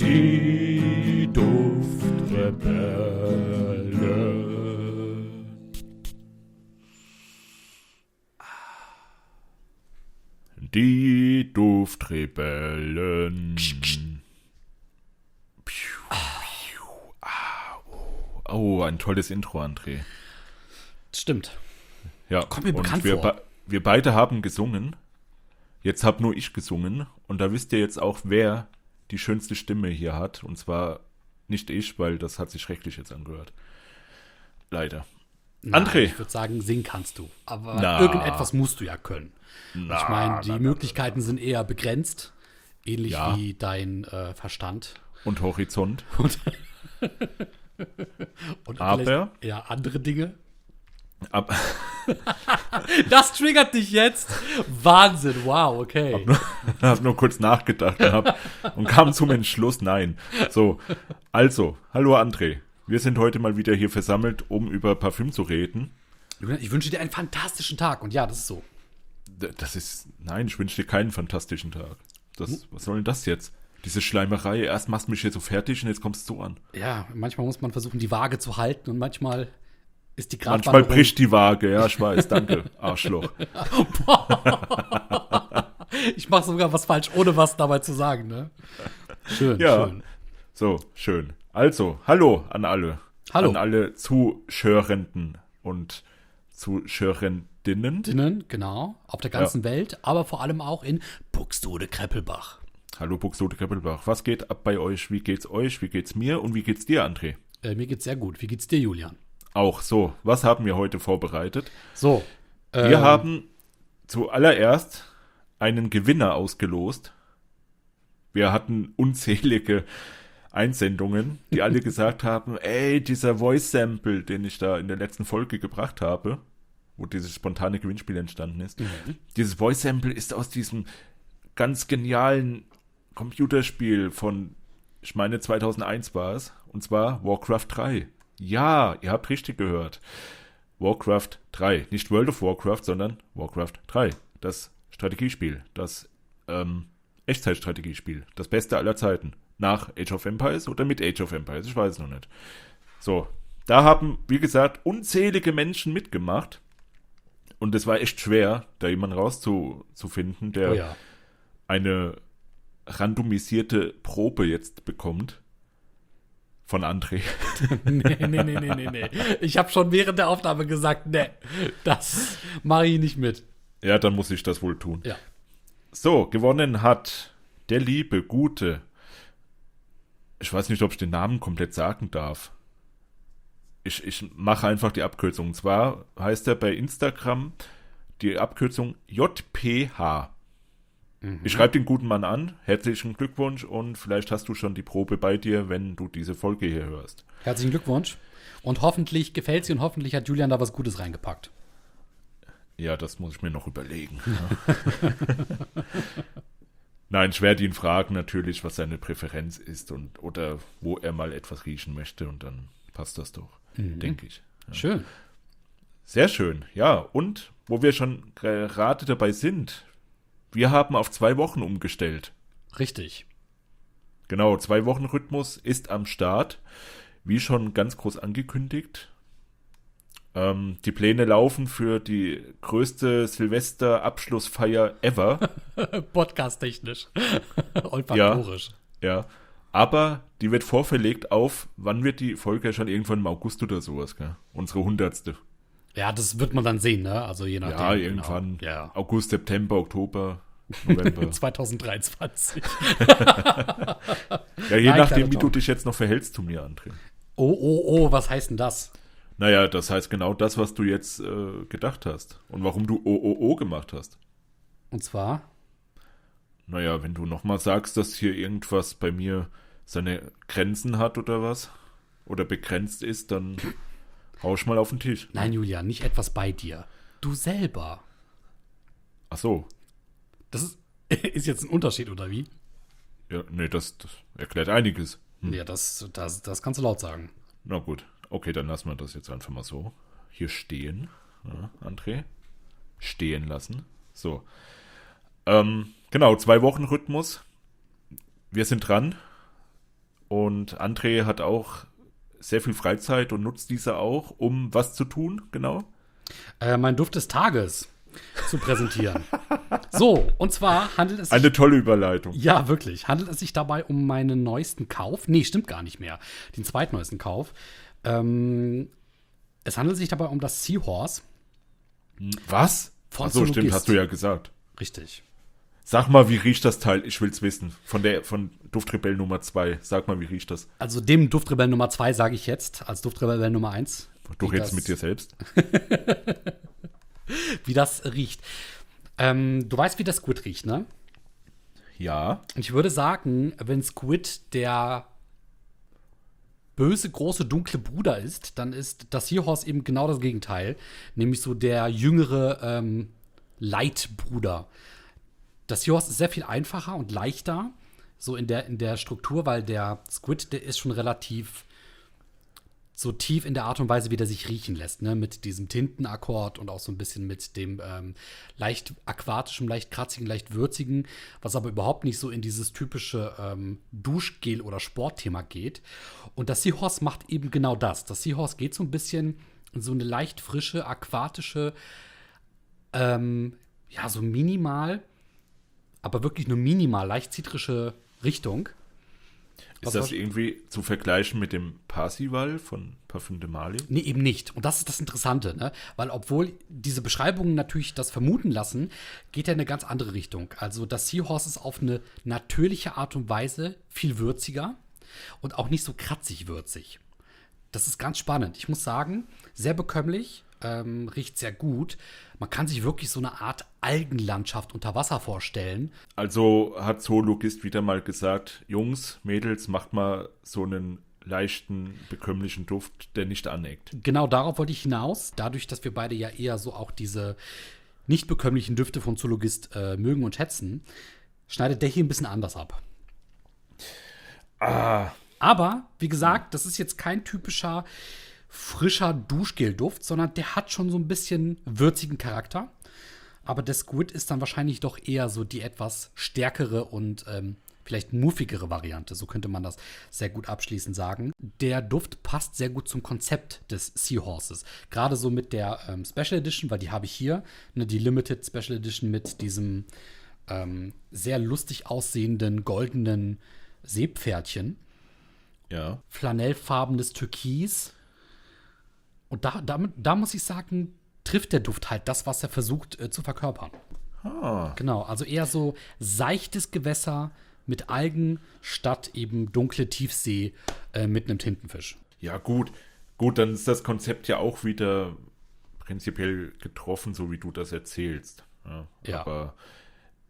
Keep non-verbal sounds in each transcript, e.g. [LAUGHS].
Die Duftrebellen. Die Duftrebellen. Oh, ein tolles Intro, André. Stimmt. Ja, Kommt mir bekannt wir, vor. wir beide haben gesungen. Jetzt hab nur ich gesungen. Und da wisst ihr jetzt auch, wer die schönste Stimme hier hat. Und zwar nicht ich, weil das hat sich schrecklich jetzt angehört. Leider. Nein, André. Ich würde sagen, singen kannst du. Aber Na. irgendetwas musst du ja können. Na, ich meine, die na, na, Möglichkeiten sind eher begrenzt. Ähnlich Ja. wie dein äh, Verstand. Und Horizont. Und, [LAUGHS] und Aber- ja, andere Dinge. Ab, [LAUGHS] Das triggert dich jetzt. Wahnsinn, wow, okay. hab nur [LAUGHS] kurz nachgedacht und, hab, und kam zum Entschluss, nein. So, also, hallo André. Wir sind heute mal wieder hier versammelt, um über Parfüm zu reden. Ich wünsche dir einen fantastischen Tag. Und ja, das ist so. Das ist, nein, ich wünsche dir keinen fantastischen Tag. Das, was soll denn das jetzt? Diese Schleimerei, erst machst du mich hier so fertig und jetzt kommst du so an. Ja, manchmal muss man versuchen, die Waage zu halten und manchmal ist die Manchmal Gratwanderung... bricht die Waage, ja, ich weiß, danke, [LAUGHS] Arschloch. Ich mache sogar was falsch, ohne was dabei zu sagen, ne? Schön, Ja, schön. so, schön. Also, hallo an alle. Hallo. An alle Zuschörenden und Zuschörendinnen. Dinnen, genau, auf der ganzen Welt, aber vor allem auch in Buxtehude Kreppelbach. Hallo Buxtehude Kreppelbach. Was geht ab bei euch? Wie geht's euch? Wie geht's mir? Und wie geht's dir, André? Äh, mir geht's sehr gut. Wie geht's dir, Julian? Auch so. Was haben wir heute vorbereitet? So. Wir ähm, haben zuallererst einen Gewinner ausgelost. Wir hatten unzählige Einsendungen, die alle [LAUGHS] gesagt haben, ey, dieser Voice Sample, den ich da in der letzten Folge gebracht habe, wo dieses spontane Gewinnspiel entstanden ist, dieses Voice Sample ist aus diesem ganz genialen Computerspiel von, ich meine 2001 war es, und zwar Warcraft 3. Ja, ihr habt richtig gehört. Warcraft 3. Nicht World of Warcraft, sondern Warcraft 3. Das Strategiespiel. Das ähm, Echtzeitstrategiespiel. Das Beste aller Zeiten. Nach Age of Empires oder mit Age of Empires. Ich weiß es noch nicht. So. Da haben, wie gesagt, unzählige Menschen mitgemacht. Und es war echt schwer, da jemanden rauszufinden, der Oh ja. eine randomisierte Probe jetzt bekommt. Von André. [LAUGHS] Nee, nee, nee, nee, nee, nee. Ich habe schon während der Aufnahme gesagt, nee, das mache ich nicht mit. Ja, dann muss ich das wohl tun. Ja. So, gewonnen hat der liebe, gute. Ich weiß nicht, ob ich den Namen komplett sagen darf. Ich, ich mache einfach die Abkürzung. Und zwar heißt er bei Instagram die Abkürzung JPH. Ich schreibe den guten Mann an. Herzlichen Glückwunsch und vielleicht hast du schon die Probe bei dir, wenn du diese Folge hier hörst. Herzlichen Glückwunsch. Und hoffentlich gefällt sie und hoffentlich hat Julian da was Gutes reingepackt. Ja, das muss ich mir noch überlegen. [LAUGHS] Nein, ich werde ihn fragen natürlich, was seine Präferenz ist und oder wo er mal etwas riechen möchte und dann passt das doch, denke ich. Schön. Sehr schön, ja. Und wo wir schon gerade dabei sind, wir haben auf zwei Wochen umgestellt. Richtig. Genau, zwei Wochen Rhythmus ist am Start, wie schon ganz groß angekündigt. Ähm, die Pläne laufen für die größte Silvester-Abschlussfeier ever. [LAUGHS] Podcast-technisch. [LAUGHS] Olfaktorisch. Ja. Aber die wird vorverlegt auf, wann wird die Folge schon irgendwann im August oder sowas, gell? Unsere hundertste. Ja. das wird man dann sehen, ne? Also je nachdem. Ja, genau. irgendwann. Ja. August, September, Oktober, [LAUGHS] November. 2023. ja, je Nein, nachdem, wie du dich jetzt noch verhältst zu mir, André. Oh, oh, oh, was heißt denn das? Naja, das heißt genau das, was du jetzt äh, gedacht hast. Und warum du OOO gemacht hast. Und zwar, Naja, wenn du nochmal sagst, dass hier irgendwas bei mir seine Grenzen hat oder was, oder begrenzt ist, dann hau ich mal auf den Tisch. nein, Julian, nicht etwas bei dir. Du selber. Ach so. Das ist, [LAUGHS] ist jetzt ein Unterschied, oder wie? Ja, nee, das, das erklärt einiges. Ja, das, das, das kannst du laut sagen. Na gut. Okay, dann lassen wir das jetzt einfach mal so hier stehen. Ja, André. Stehen lassen. So. Ähm, genau, zwei Wochen Rhythmus. Wir sind dran. Und André hat auch sehr viel Freizeit und nutzt diese auch, um was zu tun, genau? Äh, mein Duft des Tages zu präsentieren. [LAUGHS] so, und zwar handelt es sich. Eine tolle Überleitung. Ja, wirklich. Handelt es sich dabei um meinen neuesten Kauf? Nee, stimmt gar nicht mehr. Den zweitneuesten Kauf. Ähm, es handelt sich dabei um das Seahorse. Was? Von Ach so, stimmt, hast du ja gesagt. Richtig. Sag mal, wie riecht das Teil? Ich will's wissen. Von der von Duftrebell Nummer 2. Sag mal, wie riecht das? Also dem Duftrebell Nummer 2 sage ich jetzt, als Duftrebell Nummer 1. Du redest mit dir selbst. [LAUGHS] Wie das riecht. Ähm, du weißt, wie das Squid riecht, ne? Ja. Und ich würde sagen, wenn Squid der böse, große, dunkle Bruder ist, dann ist das Seahorse eben genau das Gegenteil. Nämlich so der jüngere ähm, Leitbruder. Das Seahorse ist sehr viel einfacher und leichter, so in der, in der Struktur, weil der Squid, der ist schon relativ so tief in der Art und Weise, wie der sich riechen lässt, ne? Mit diesem Tintenakkord und auch so ein bisschen mit dem ähm, leicht aquatischen, leicht kratzigen, leicht würzigen, was aber überhaupt nicht so in dieses typische ähm, Duschgel- oder Sportthema geht. Und das Seahorse macht eben genau das. Das Seahorse geht so ein bisschen in so eine leicht frische, aquatische, ähm, ja, so minimal, aber wirklich nur minimal, leicht zitrische Richtung. Ist das irgendwie zu vergleichen mit dem Parsival von Parfum de Mali? Nee, eben nicht. Und das ist das Interessante, ne? Weil obwohl diese Beschreibungen natürlich das vermuten lassen, geht er in eine ganz andere Richtung. Also das Seahorse ist auf eine natürliche Art und Weise viel würziger und auch nicht so kratzig würzig. Das ist ganz spannend. Ich muss sagen, sehr bekömmlich, ähm, riecht sehr gut. Man kann sich wirklich so eine Art Algenlandschaft unter Wasser vorstellen. Also hat Zoologist wieder mal gesagt, Jungs, Mädels, macht mal so einen leichten, bekömmlichen Duft, der nicht aneckt. Genau darauf wollte ich hinaus. Dadurch, dass wir beide ja eher so auch diese nicht bekömmlichen Düfte von Zoologist äh, mögen und schätzen, schneidet der hier ein bisschen anders ab. Ah, Aber, wie gesagt, das ist jetzt kein typischer frischer Duschgel-Duft, sondern der hat schon so ein bisschen würzigen Charakter. Aber der Squid ist dann wahrscheinlich doch eher so die etwas stärkere und ähm, vielleicht muffigere Variante. So könnte man das sehr gut abschließend sagen. Der Duft passt sehr gut zum Konzept des Seahorses. Gerade so mit der ähm, Special Edition, weil die habe ich hier. Ne, die Limited Special Edition mit diesem ähm, sehr lustig aussehenden goldenen Seepferdchen ja. flanellfarbenes Türkis. Und da, damit, da muss ich sagen, trifft der Duft halt das, was er versucht äh, zu verkörpern. Ah, Genau, also eher so seichtes Gewässer mit Algen statt eben dunkle Tiefsee äh, mit einem Tintenfisch. ja gut. Gut, dann ist das Konzept ja auch wieder prinzipiell getroffen, so wie du das erzählst. Ja. Ja. Aber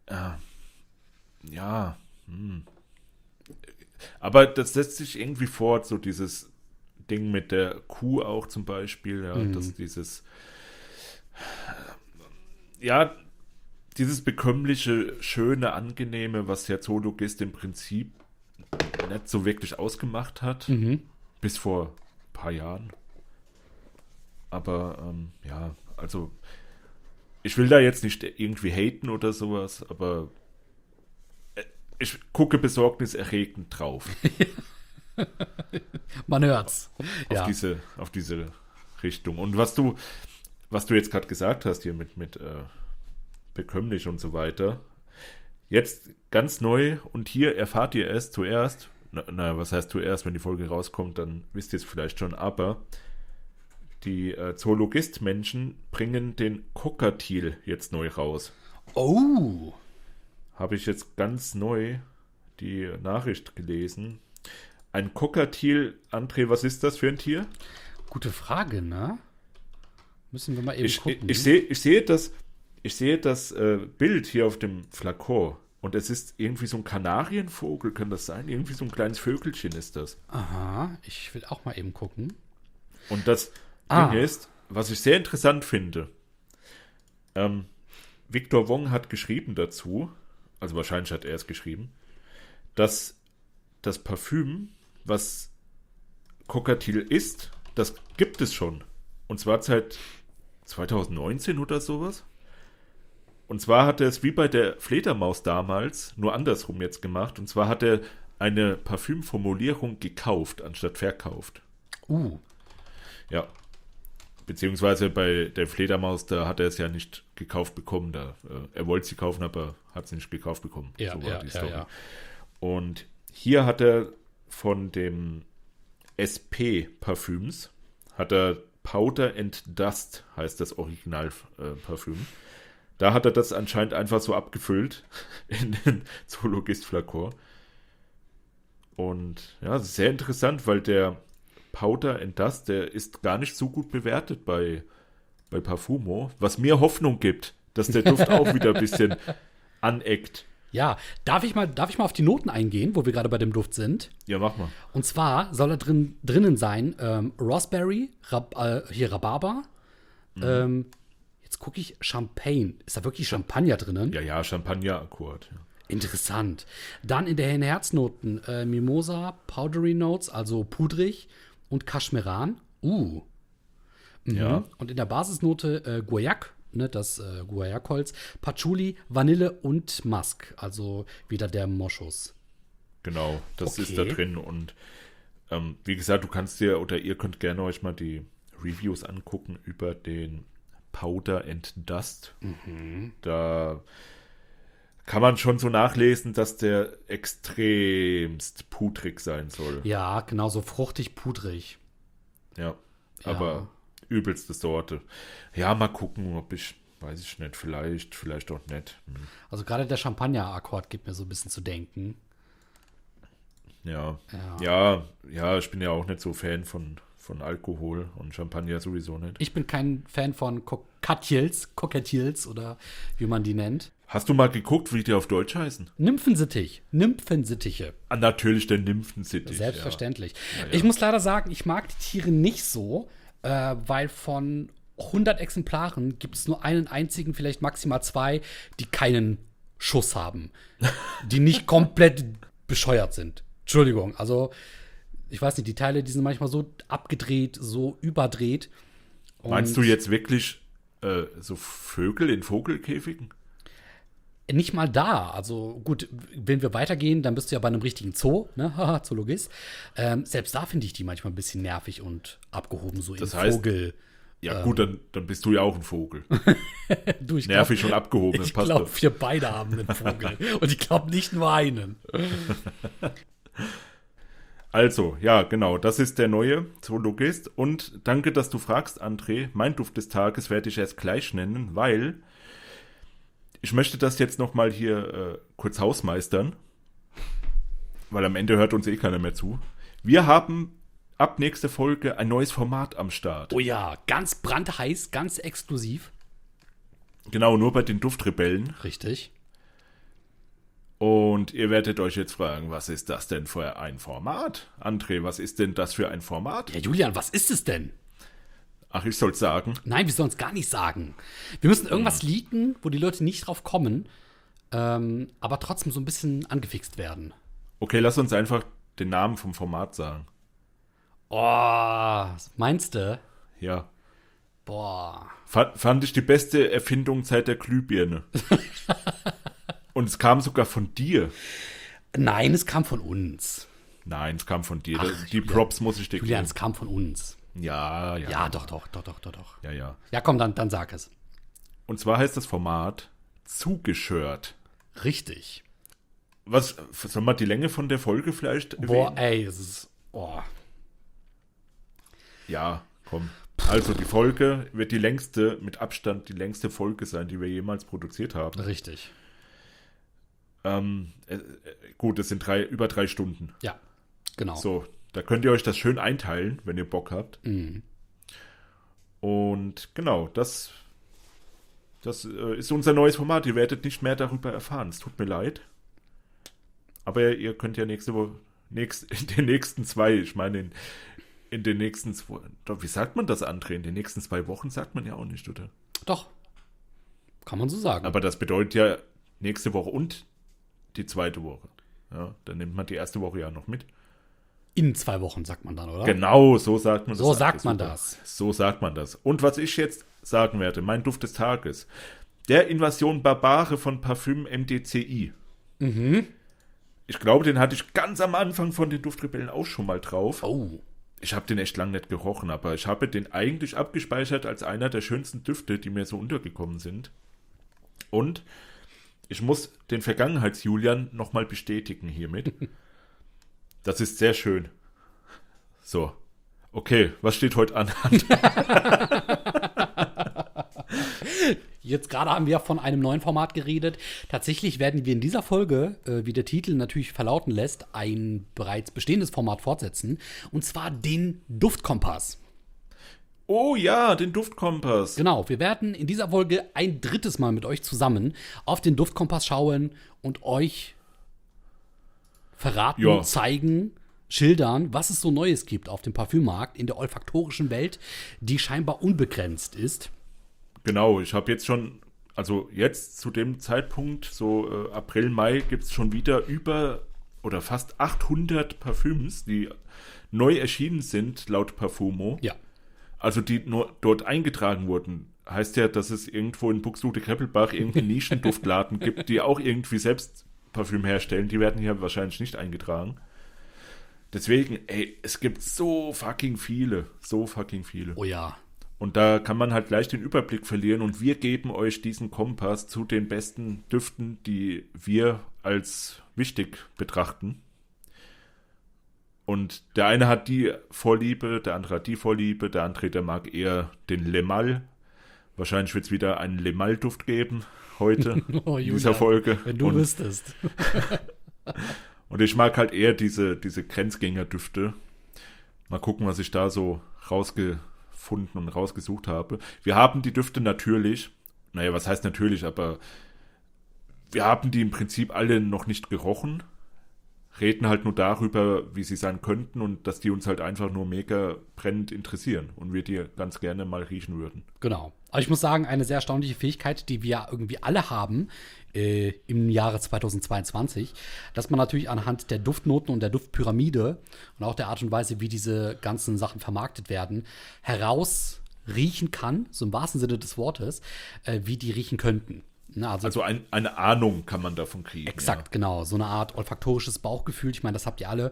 äh, ja. Hm. Aber das setzt sich irgendwie fort, so dieses Ding mit der Kuh auch zum Beispiel, ja, Mhm. dass dieses ja, dieses bekömmliche, schöne, angenehme, was der Zoologist im Prinzip nicht so wirklich ausgemacht hat, Mhm. bis vor ein paar Jahren. Aber ähm, ja, also ich will da jetzt nicht irgendwie haten oder sowas, aber äh, ich gucke besorgniserregend drauf [LAUGHS] [LAUGHS] Man hört's. auf Ja. diese auf diese Richtung. Und was du was du jetzt gerade gesagt hast hier mit mit äh, bekömmlich und so weiter. Jetzt ganz neu und hier erfahrt ihr es zuerst. Na, na, was heißt zuerst, wenn die Folge rauskommt, dann wisst ihr es vielleicht schon, aber die äh, Zoologist-Menschen bringen den Cockatiel jetzt neu raus. Oh, Habe ich jetzt ganz neu die Nachricht gelesen. Ein Cockatiel, André, was ist das für ein Tier? gute Frage, ne? Müssen wir mal eben Ich, ich, gucken. ich, sehe, ich sehe das, ich sehe das äh, Bild hier auf dem Flakon und es ist irgendwie so ein Kanarienvogel, kann das sein? Irgendwie so ein kleines Vögelchen ist das. Aha, ich will auch mal eben gucken. Und das Ah. Ding ist, was ich sehr interessant finde, ähm, Victor Wong hat geschrieben dazu, also wahrscheinlich hat er es geschrieben, dass das Parfüm, was Cockatiel ist, das gibt es schon. Und zwar seit 2019 oder sowas. Und zwar hat er es wie bei der Fledermaus damals, nur andersrum jetzt gemacht. Und zwar hat er eine Parfümformulierung gekauft, anstatt verkauft. Uh, Ja. Beziehungsweise bei der Fledermaus, da hat er es ja nicht gekauft bekommen. Da, äh, er wollte sie kaufen, aber hat sie nicht gekauft bekommen. ja, So war ja, die ja, ja. Und hier hat er von dem SP Parfüms, hat er Powder and Dust, heißt das Original-Parfüm. Äh, Parfüm. da hat er das anscheinend einfach so abgefüllt [LAUGHS] in den Zoologist-Flakor. Und ja, sehr interessant, weil der Powder and Dust, der ist gar nicht so gut bewertet bei, bei Parfumo, was mir Hoffnung gibt, dass der Duft auch wieder ein bisschen [LAUGHS] aneckt. Ja, darf ich, mal, darf ich mal auf die Noten eingehen, wo wir gerade bei dem Duft sind? Ja, mach mal. Und zwar soll da drin, drinnen sein ähm, Raspberry, Rab, äh, hier Rhabarber. Mhm. Ähm, jetzt gucke ich Champagne. Ist da wirklich Champagner drinnen? Ja, ja, Champagner-Akkord. Ja. Interessant. Dann in der Herznoten äh, Mimosa, Powdery Notes, also pudrig und Kaschmeran. Uh. Mhm. Ja. Und in der Basisnote äh, Guayac, ne, das äh, Guayac-Holz, Patchouli, Vanille und Musk, also wieder der Moschus. Genau, das ist Okay. da drin. Und ähm, wie gesagt, du kannst dir oder ihr könnt gerne euch mal die Reviews angucken über den Powder and Dust. Mhm. Da kann man schon so nachlesen, dass der extremst pudrig sein soll. Ja, genau, so fruchtig, pudrig. Ja, Ja. Übelste Sorte. Ja, mal gucken, ob ich, weiß ich nicht, vielleicht, vielleicht auch nicht. Hm. Also gerade der Champagner-Akkord gibt mir so ein bisschen zu denken. Ja. Ja. ja, ja, ich bin ja auch nicht so Fan von, von Alkohol und Champagner sowieso nicht. Ich bin kein Fan von Kokatils, Kokatils oder wie man die nennt. Hast du mal geguckt, wie die auf Deutsch heißen? Nymphensittich, Nymphensittiche. Ah, natürlich der Nymphensittich. Selbstverständlich. Ja, ja. Ich muss leider sagen, ich mag die Tiere nicht so, äh, weil von 100 Exemplaren gibt es nur einen einzigen, vielleicht maximal zwei, die keinen Schuss haben. die nicht [LAUGHS] komplett bescheuert sind. Entschuldigung, also ich weiß nicht, die Teile, die sind manchmal so abgedreht, so überdreht. Meinst du jetzt wirklich äh, so Vögel in Vogelkäfigen? Nicht mal da. Also gut, wenn wir weitergehen, dann bist du ja bei einem richtigen Zoo, ne? [LAUGHS] Haha, Zoologist. Ähm, selbst da finde ich die manchmal ein bisschen nervig und abgehoben, so Das im heißt- Vogel. Ja, gut, dann, dann bist du ja auch ein Vogel. [LAUGHS] Du, ich glaub- Nervig und abgehoben, das Ich passt glaube, doch. wir beide haben einen Vogel. [LAUGHS] und ich glaube nicht nur einen. Also, ja, genau, das ist der neue Zoologist. Und danke, dass du fragst, André. Mein Duft des Tages werde ich erst gleich nennen, weil ich möchte das jetzt noch mal hier äh, kurz hausmeistern, weil am Ende hört uns eh keiner mehr zu. Wir haben ab nächste Folge ein neues Format am Start. Oh ja, ganz brandheiß, ganz exklusiv. Genau, nur bei den Duftrebellen. Richtig. Und ihr werdet euch jetzt fragen, was ist das denn für ein Format? André, was ist denn das für ein Format? Ja, Julian, was ist es denn? Ach, ich soll's sagen. Nein, wir sollen es gar nicht sagen. Wir müssen irgendwas leaken, wo die Leute nicht drauf kommen, ähm, aber trotzdem so ein bisschen angefixt werden. Okay, lass uns einfach den Namen vom Format sagen. Oh, meinst du? Ja. Boah. Fand, fand ich die beste Erfindung seit der Glühbirne. [LAUGHS] Und es kam sogar von dir. Nein, es kam von uns. Nein, es kam von dir. Ach, die Julian. Props muss ich dir Julian, geben. es kam von uns. Ja, ja. Ja, doch, doch, doch, doch, doch, doch. Ja, ja. Ja, komm, dann, dann sag es. Und zwar heißt das Format zugeschört. Richtig. Was, soll man die Länge von der Folge vielleicht Boah, ey, es ist. Oh. Ja, komm. Also die Folge wird die längste, mit Abstand die längste Folge sein, die wir jemals produziert haben. Richtig. Ähm, äh, äh, gut, es sind drei, über drei Stunden. Ja, genau. So, da könnt ihr euch das schön einteilen, wenn ihr Bock habt. Mhm. Und genau, das, das äh, ist unser neues Format. Ihr werdet nicht mehr darüber erfahren. Es tut mir leid. Aber ihr könnt ja nächste Woche, nächst, [LAUGHS] in den nächsten zwei, ich meine, in, in den nächsten zwei, doch, wie sagt man das, André? In den nächsten zwei Wochen sagt man ja auch nicht, oder? Doch. Kann man so sagen. Aber das bedeutet ja nächste Woche und die zweite Woche. Ja, dann nimmt man die erste Woche ja noch mit. In zwei Wochen, sagt man dann, oder? Genau, so sagt man das. So sagt man super. das. So sagt man das. Und was ich jetzt sagen werde, mein Duft des Tages. Der Invasion Barbare von Parfüm MDCI. Mhm. Ich glaube, den hatte ich ganz am Anfang von den Duftrebellen auch schon mal drauf. Oh. Ich habe den echt lang nicht gerochen, aber ich habe den eigentlich abgespeichert als einer der schönsten Düfte, die mir so untergekommen sind. Und ich muss den Vergangenheits-Julian nochmal bestätigen hiermit. [LAUGHS] Das ist sehr schön. So. Okay, was steht heute an? [LAUGHS] Jetzt gerade haben wir von einem neuen Format geredet. Tatsächlich werden wir in dieser Folge, äh, wie der Titel natürlich verlauten lässt, ein bereits bestehendes Format fortsetzen. Und zwar den Duftkompass. Oh ja, den Duftkompass. Genau, wir werden in dieser Folge ein drittes Mal mit euch zusammen auf den Duftkompass schauen und euch verraten, Ja. zeigen, schildern, was es so Neues gibt auf dem Parfümmarkt in der olfaktorischen Welt, die scheinbar unbegrenzt ist. Genau, ich habe jetzt schon, also jetzt zu dem Zeitpunkt, so äh, April, Mai, gibt es schon wieder über oder fast 800 Parfüms, die neu erschienen sind, laut Parfumo. Ja. Also die nur dort eingetragen wurden. Heißt ja, dass es irgendwo in Buxtehude-Kreppelbach irgendeinen [LAUGHS] Nischenduftladen gibt, die auch irgendwie selbst Parfüm herstellen. Die werden hier wahrscheinlich nicht eingetragen. Deswegen, ey, es gibt so fucking viele. So fucking viele. Oh ja. Und da kann man halt gleich den Überblick verlieren und wir geben euch diesen Kompass zu den besten Düften, die wir als wichtig betrachten. Und der eine hat die Vorliebe, der andere hat die Vorliebe, der andere, der mag eher den Lemal. Wahrscheinlich wird es wieder einen Lemal-Duft geben heute [LAUGHS] Oh, in dieser Folge. Wenn du und, wüsstest. [LAUGHS] und ich mag halt eher diese, diese Grenzgänger-Düfte. Mal gucken, was ich da so rausgefunden und rausgesucht habe. Wir haben die Düfte natürlich, naja, was heißt natürlich, aber wir haben die im Prinzip alle noch nicht gerochen. Reden halt nur darüber, wie sie sein könnten und dass die uns halt einfach nur mega brennend interessieren und wir die ganz gerne mal riechen würden. Genau. Aber ich muss sagen, eine sehr erstaunliche Fähigkeit, die wir irgendwie alle haben äh, im Jahre 2022, dass man natürlich anhand der Duftnoten und der Duftpyramide und auch der Art und Weise, wie diese ganzen Sachen vermarktet werden, herausriechen kann, so im wahrsten Sinne des Wortes, äh, wie die riechen könnten. Na, also, Also ein, eine Ahnung kann man davon kriegen. Exakt, genau. So eine Art olfaktorisches Bauchgefühl. Ich meine, das habt ihr alle.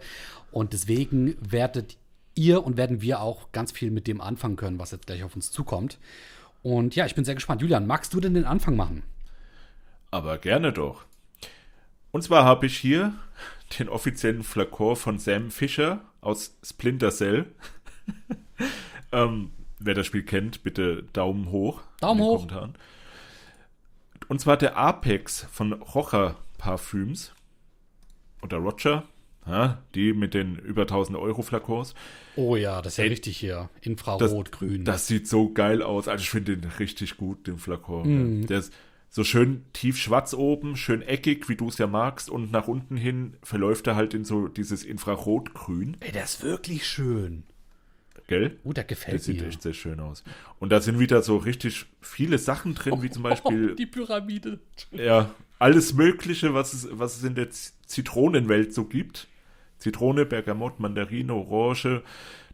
Und deswegen werdet ihr und werden wir auch ganz viel mit dem anfangen können, was jetzt gleich auf uns zukommt. Und ja, ich bin sehr gespannt. Julian, magst du denn den Anfang machen? Aber gerne doch. Und zwar habe ich hier den offiziellen Flakon von Sam Fisher aus Splinter Cell. [LAUGHS] ähm, wer das Spiel kennt, bitte Daumen hoch. Daumen hoch. Kommentaren. Und zwar der Apex von Rocher Parfüms. Oder Roger. Ja, die mit den über 1000 Euro Flakons. Oh ja, das ist ja Ey, richtig hier. Das, Infrarot, grün. das sieht so geil aus. Also ich finde den richtig gut, den Flakon. Mhm. Ja. Der ist so schön tief schwarz oben, schön eckig, wie du es ja magst. Und nach unten hin verläuft er halt in so dieses Infrarotgrün. Ey, der ist wirklich schön. Gell? Oh, der Der gefällt sieht mir. echt sehr schön aus. Und da sind wieder so richtig viele Sachen drin, wie zum [LAUGHS] Beispiel die Pyramide. ja, alles Mögliche, was es, was es in der Zitronenwelt so gibt. Zitrone, Bergamott, Mandarine, Orange.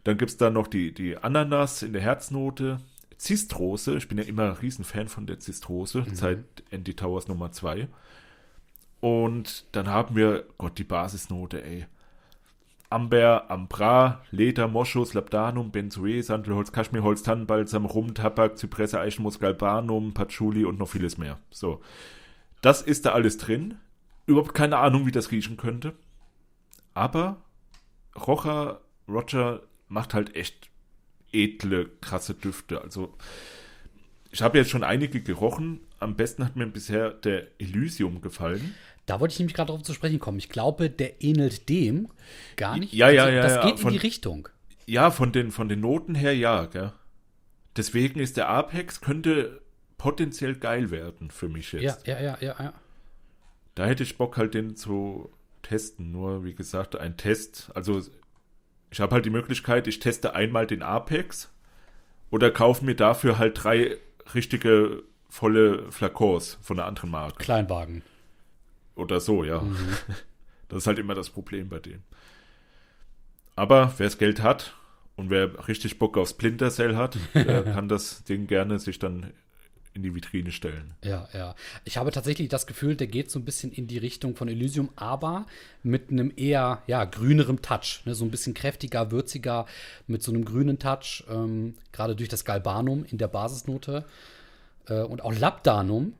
Dann gibt es da noch die, die Ananas in der Herznote. Zistrose, ich bin ja immer ein Riesenfan von der Zistrose, seit Andy Towers Nummer 2. Und dann haben wir, Gott, die Basisnote, ey. Amber, Ambra, Leder, Moschus, Labdanum, Benzoe, Sandelholz, Kaschmirholz, Tannenbalsam, Rum, Tabak, Zypresse, Eichenmus, Galbanum, Patchouli und noch vieles mehr. So. Das ist da alles drin. Überhaupt keine Ahnung, wie das riechen könnte. Aber Rocher, Roger macht halt echt edle, krasse Düfte. Also, ich habe jetzt schon einige gerochen. Am besten hat mir bisher der Elysium gefallen. Da wollte ich nämlich gerade drauf zu sprechen kommen. Ich glaube, der ähnelt dem gar nicht. Also, Ja, ja, ja, Das ja, geht in von- die Richtung. Ja, von den, von den Noten her ja, gell? Deswegen ist der Apex könnte potenziell geil werden für mich Ja, jetzt. ja, ja, ja, ja. Da hätte ich Bock halt den zu testen. Nur, wie gesagt, ein Test. Also, ich habe halt die Möglichkeit, ich teste einmal den Apex oder kaufe mir dafür halt drei richtige volle Flakons von einer anderen Marke. Kleinwagen. Oder so, ja. [LAUGHS] Das ist halt immer das Problem bei dem. Aber wer das Geld hat und wer richtig Bock auf Splinter Cell hat, der [LAUGHS] kann das Ding gerne sich dann in die Vitrine stellen. Ja, ja. Ich habe tatsächlich das Gefühl, der geht so ein bisschen in die Richtung von Elysium, aber mit einem eher ja, grünerem Touch. Ne? So ein bisschen kräftiger, würziger, mit so einem grünen Touch. Ähm, Gerade durch das Galbanum in der Basisnote. Äh, und auch Labdanum.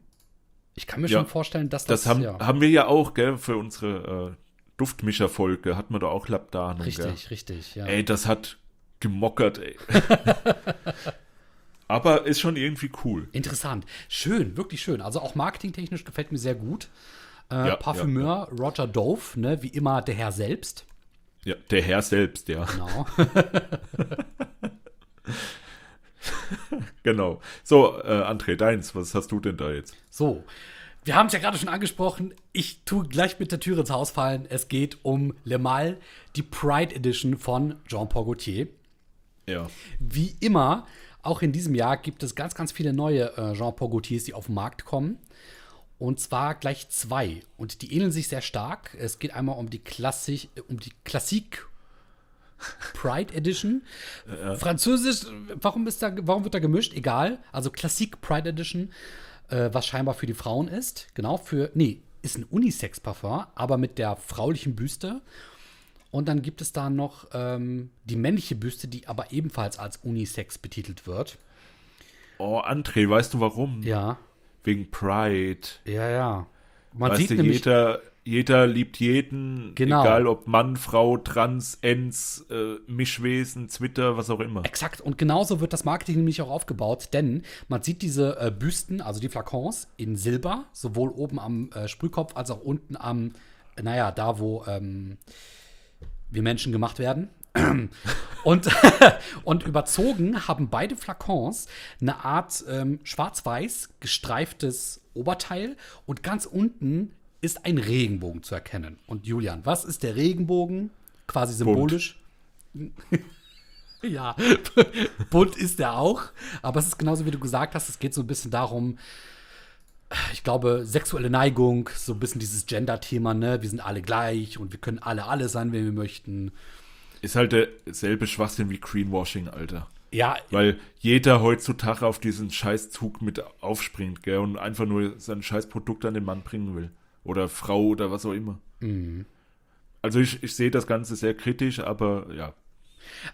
Ich kann mir Ja. schon vorstellen, dass das. Das haben, ja, haben wir ja auch, gell, für unsere äh, Duftmischer-Folge hatten wir da auch Labdanum, gell? richtig, richtig, ja. Ey, das hat gemockert, ey. [LAUGHS] Aber ist schon irgendwie cool. Interessant. Schön, wirklich schön. Also auch marketingtechnisch gefällt mir sehr gut. Äh, Ja, Parfümeur Roger Dove, ne, wie immer der Herr selbst. Ja, der Herr selbst, ja. Genau. [LAUGHS] Genau. So, äh, André, deins, was hast du denn da jetzt? So, wir haben es ja gerade schon angesprochen. Ich tue gleich mit der Tür ins Haus fallen. Es geht um Le Mal, die Pride Edition von Jean-Paul Gaultier. Ja. Wie immer, auch in diesem Jahr gibt es ganz, ganz viele neue äh, Jean-Paul Gaultiers, die auf den Markt kommen. Und zwar gleich zwei. Und die ähneln sich sehr stark. Es geht einmal um die Klassik, um die Klassik Pride Edition. [LAUGHS] Französisch, warum, ist da, warum wird da gemischt? Egal. Also Klassik Pride Edition, äh, was scheinbar für die Frauen ist. Genau, für, nee, ist ein Unisex-Parfum, aber mit der fraulichen Büste. Und dann gibt es da noch ähm, die männliche Büste, die aber ebenfalls als Unisex betitelt wird. Oh, André, weißt du warum? Ja, Wegen Pride. ja, ja. Man weißt sieht du, nämlich, jeder, jeder liebt jeden, Genau. egal ob Mann, Frau, Trans, Ens, äh, Mischwesen, Twitter, was auch immer. Exakt, und genauso wird das Marketing nämlich auch aufgebaut, denn man sieht diese äh, Büsten, also die Flakons, in Silber, sowohl oben am äh, Sprühkopf als auch unten am, naja, da wo ähm, wir Menschen gemacht werden. [CLEARS THROAT] und, [LAUGHS] und überzogen haben beide Flakons eine Art ähm, schwarz-weiß gestreiftes Oberteil und ganz unten ist ein Regenbogen zu erkennen. Und Julian, was ist der Regenbogen? Quasi symbolisch. [LAUGHS] Ja, [LAUGHS] bunt ist er auch. Aber es ist genauso, wie du gesagt hast, es geht so ein bisschen darum, ich glaube, sexuelle Neigung, so ein bisschen dieses Gender-Thema, ne? Wir sind alle gleich und wir können alle alle sein, wenn wir möchten. Ist halt derselbe Schwachsinn wie Greenwashing, Alter. Ja, Weil jeder heutzutage auf diesen Scheißzug mit aufspringt, gell, und einfach nur sein Scheißprodukt an den Mann bringen will. Oder Frau oder was auch immer. Mhm. Also ich, ich sehe das Ganze sehr kritisch, aber ja.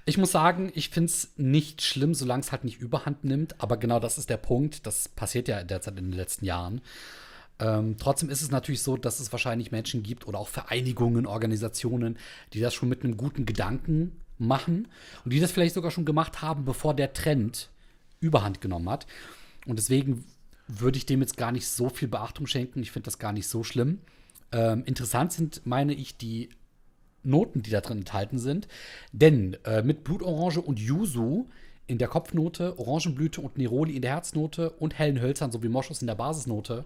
Ich muss sagen, ich finde es nicht schlimm, solange es halt nicht überhand nimmt. Aber genau das ist der Punkt. Das passiert ja derzeit in den letzten Jahren. Ähm, trotzdem ist es natürlich so, dass es wahrscheinlich Menschen gibt oder auch Vereinigungen, Organisationen, die das schon mit einem guten Gedanken machen und die das vielleicht sogar schon gemacht haben, bevor der Trend überhand genommen hat. Und deswegen würde ich dem jetzt gar nicht so viel Beachtung schenken. Ich finde das gar nicht so schlimm. Ähm, interessant sind, meine ich, die Noten, die da drin enthalten sind. Denn äh, mit Blutorange und Yuzu in der Kopfnote, Orangenblüte und Neroli in der Herznote und hellen Hölzern sowie Moschus in der Basisnote.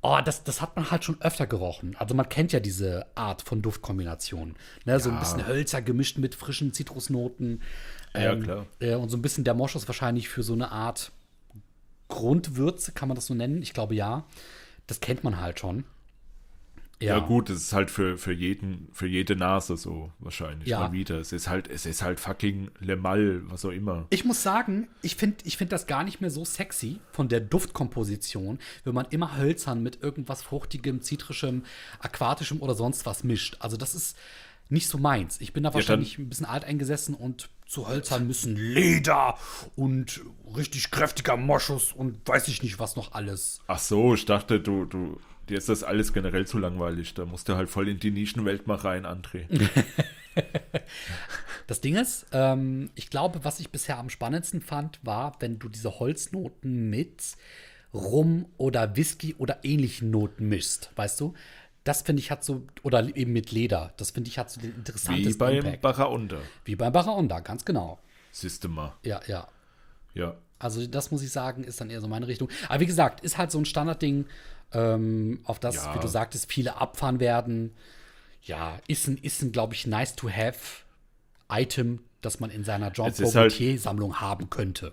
Oh, das, das hat man halt schon öfter gerochen. Also man kennt ja diese Art von Duftkombination. Ne, So ein Ja. bisschen Hölzer gemischt mit frischen Zitrusnoten. Ja, Ähm, klar. Äh, und so ein bisschen der Moschus wahrscheinlich für so eine Art Grundwürze, kann man das so nennen? Ich glaube ja. Das kennt man halt schon. Ja, gut, es ist halt für, für jeden, für jede Nase so wahrscheinlich Ja. mal wieder. Es ist halt, es ist halt fucking Le Mal, was auch immer. Ich muss sagen, ich finde ich find das gar nicht mehr so sexy von der Duftkomposition, wenn man immer hölzern mit irgendwas Fruchtigem, Zitrischem, Aquatischem oder sonst was mischt. Also das ist nicht so meins. Ich bin da wahrscheinlich ein bisschen alt eingesessen und zu hölzern müssen Leder und richtig kräftiger Moschus und weiß ich nicht was noch alles. Ach so, ich dachte, du, du, dir ist das alles generell zu langweilig. Da musst du halt voll in die Nischenwelt mal rein, André. [LAUGHS] Das Ding ist, ähm, ich glaube, was ich bisher am spannendsten fand, war, wenn du diese Holznoten mit Rum oder Whisky oder ähnlichen Noten mischst, weißt du? Das finde ich hat so, oder eben mit Leder, das finde ich hat so den Wie interessantesten beim Impact. Barraunda. Wie beim Barraonda, ganz genau. Systema. Ja, ja. Ja. Also das muss ich sagen, ist dann eher so meine Richtung. Aber wie gesagt, ist halt so ein Standardding, ähm, auf das, Ja. wie du sagtest, viele abfahren werden. Ja, ist ein, ist ein glaube ich, nice to have Item, das man in seiner Jean Paul halt- Gaultier-Sammlung haben könnte.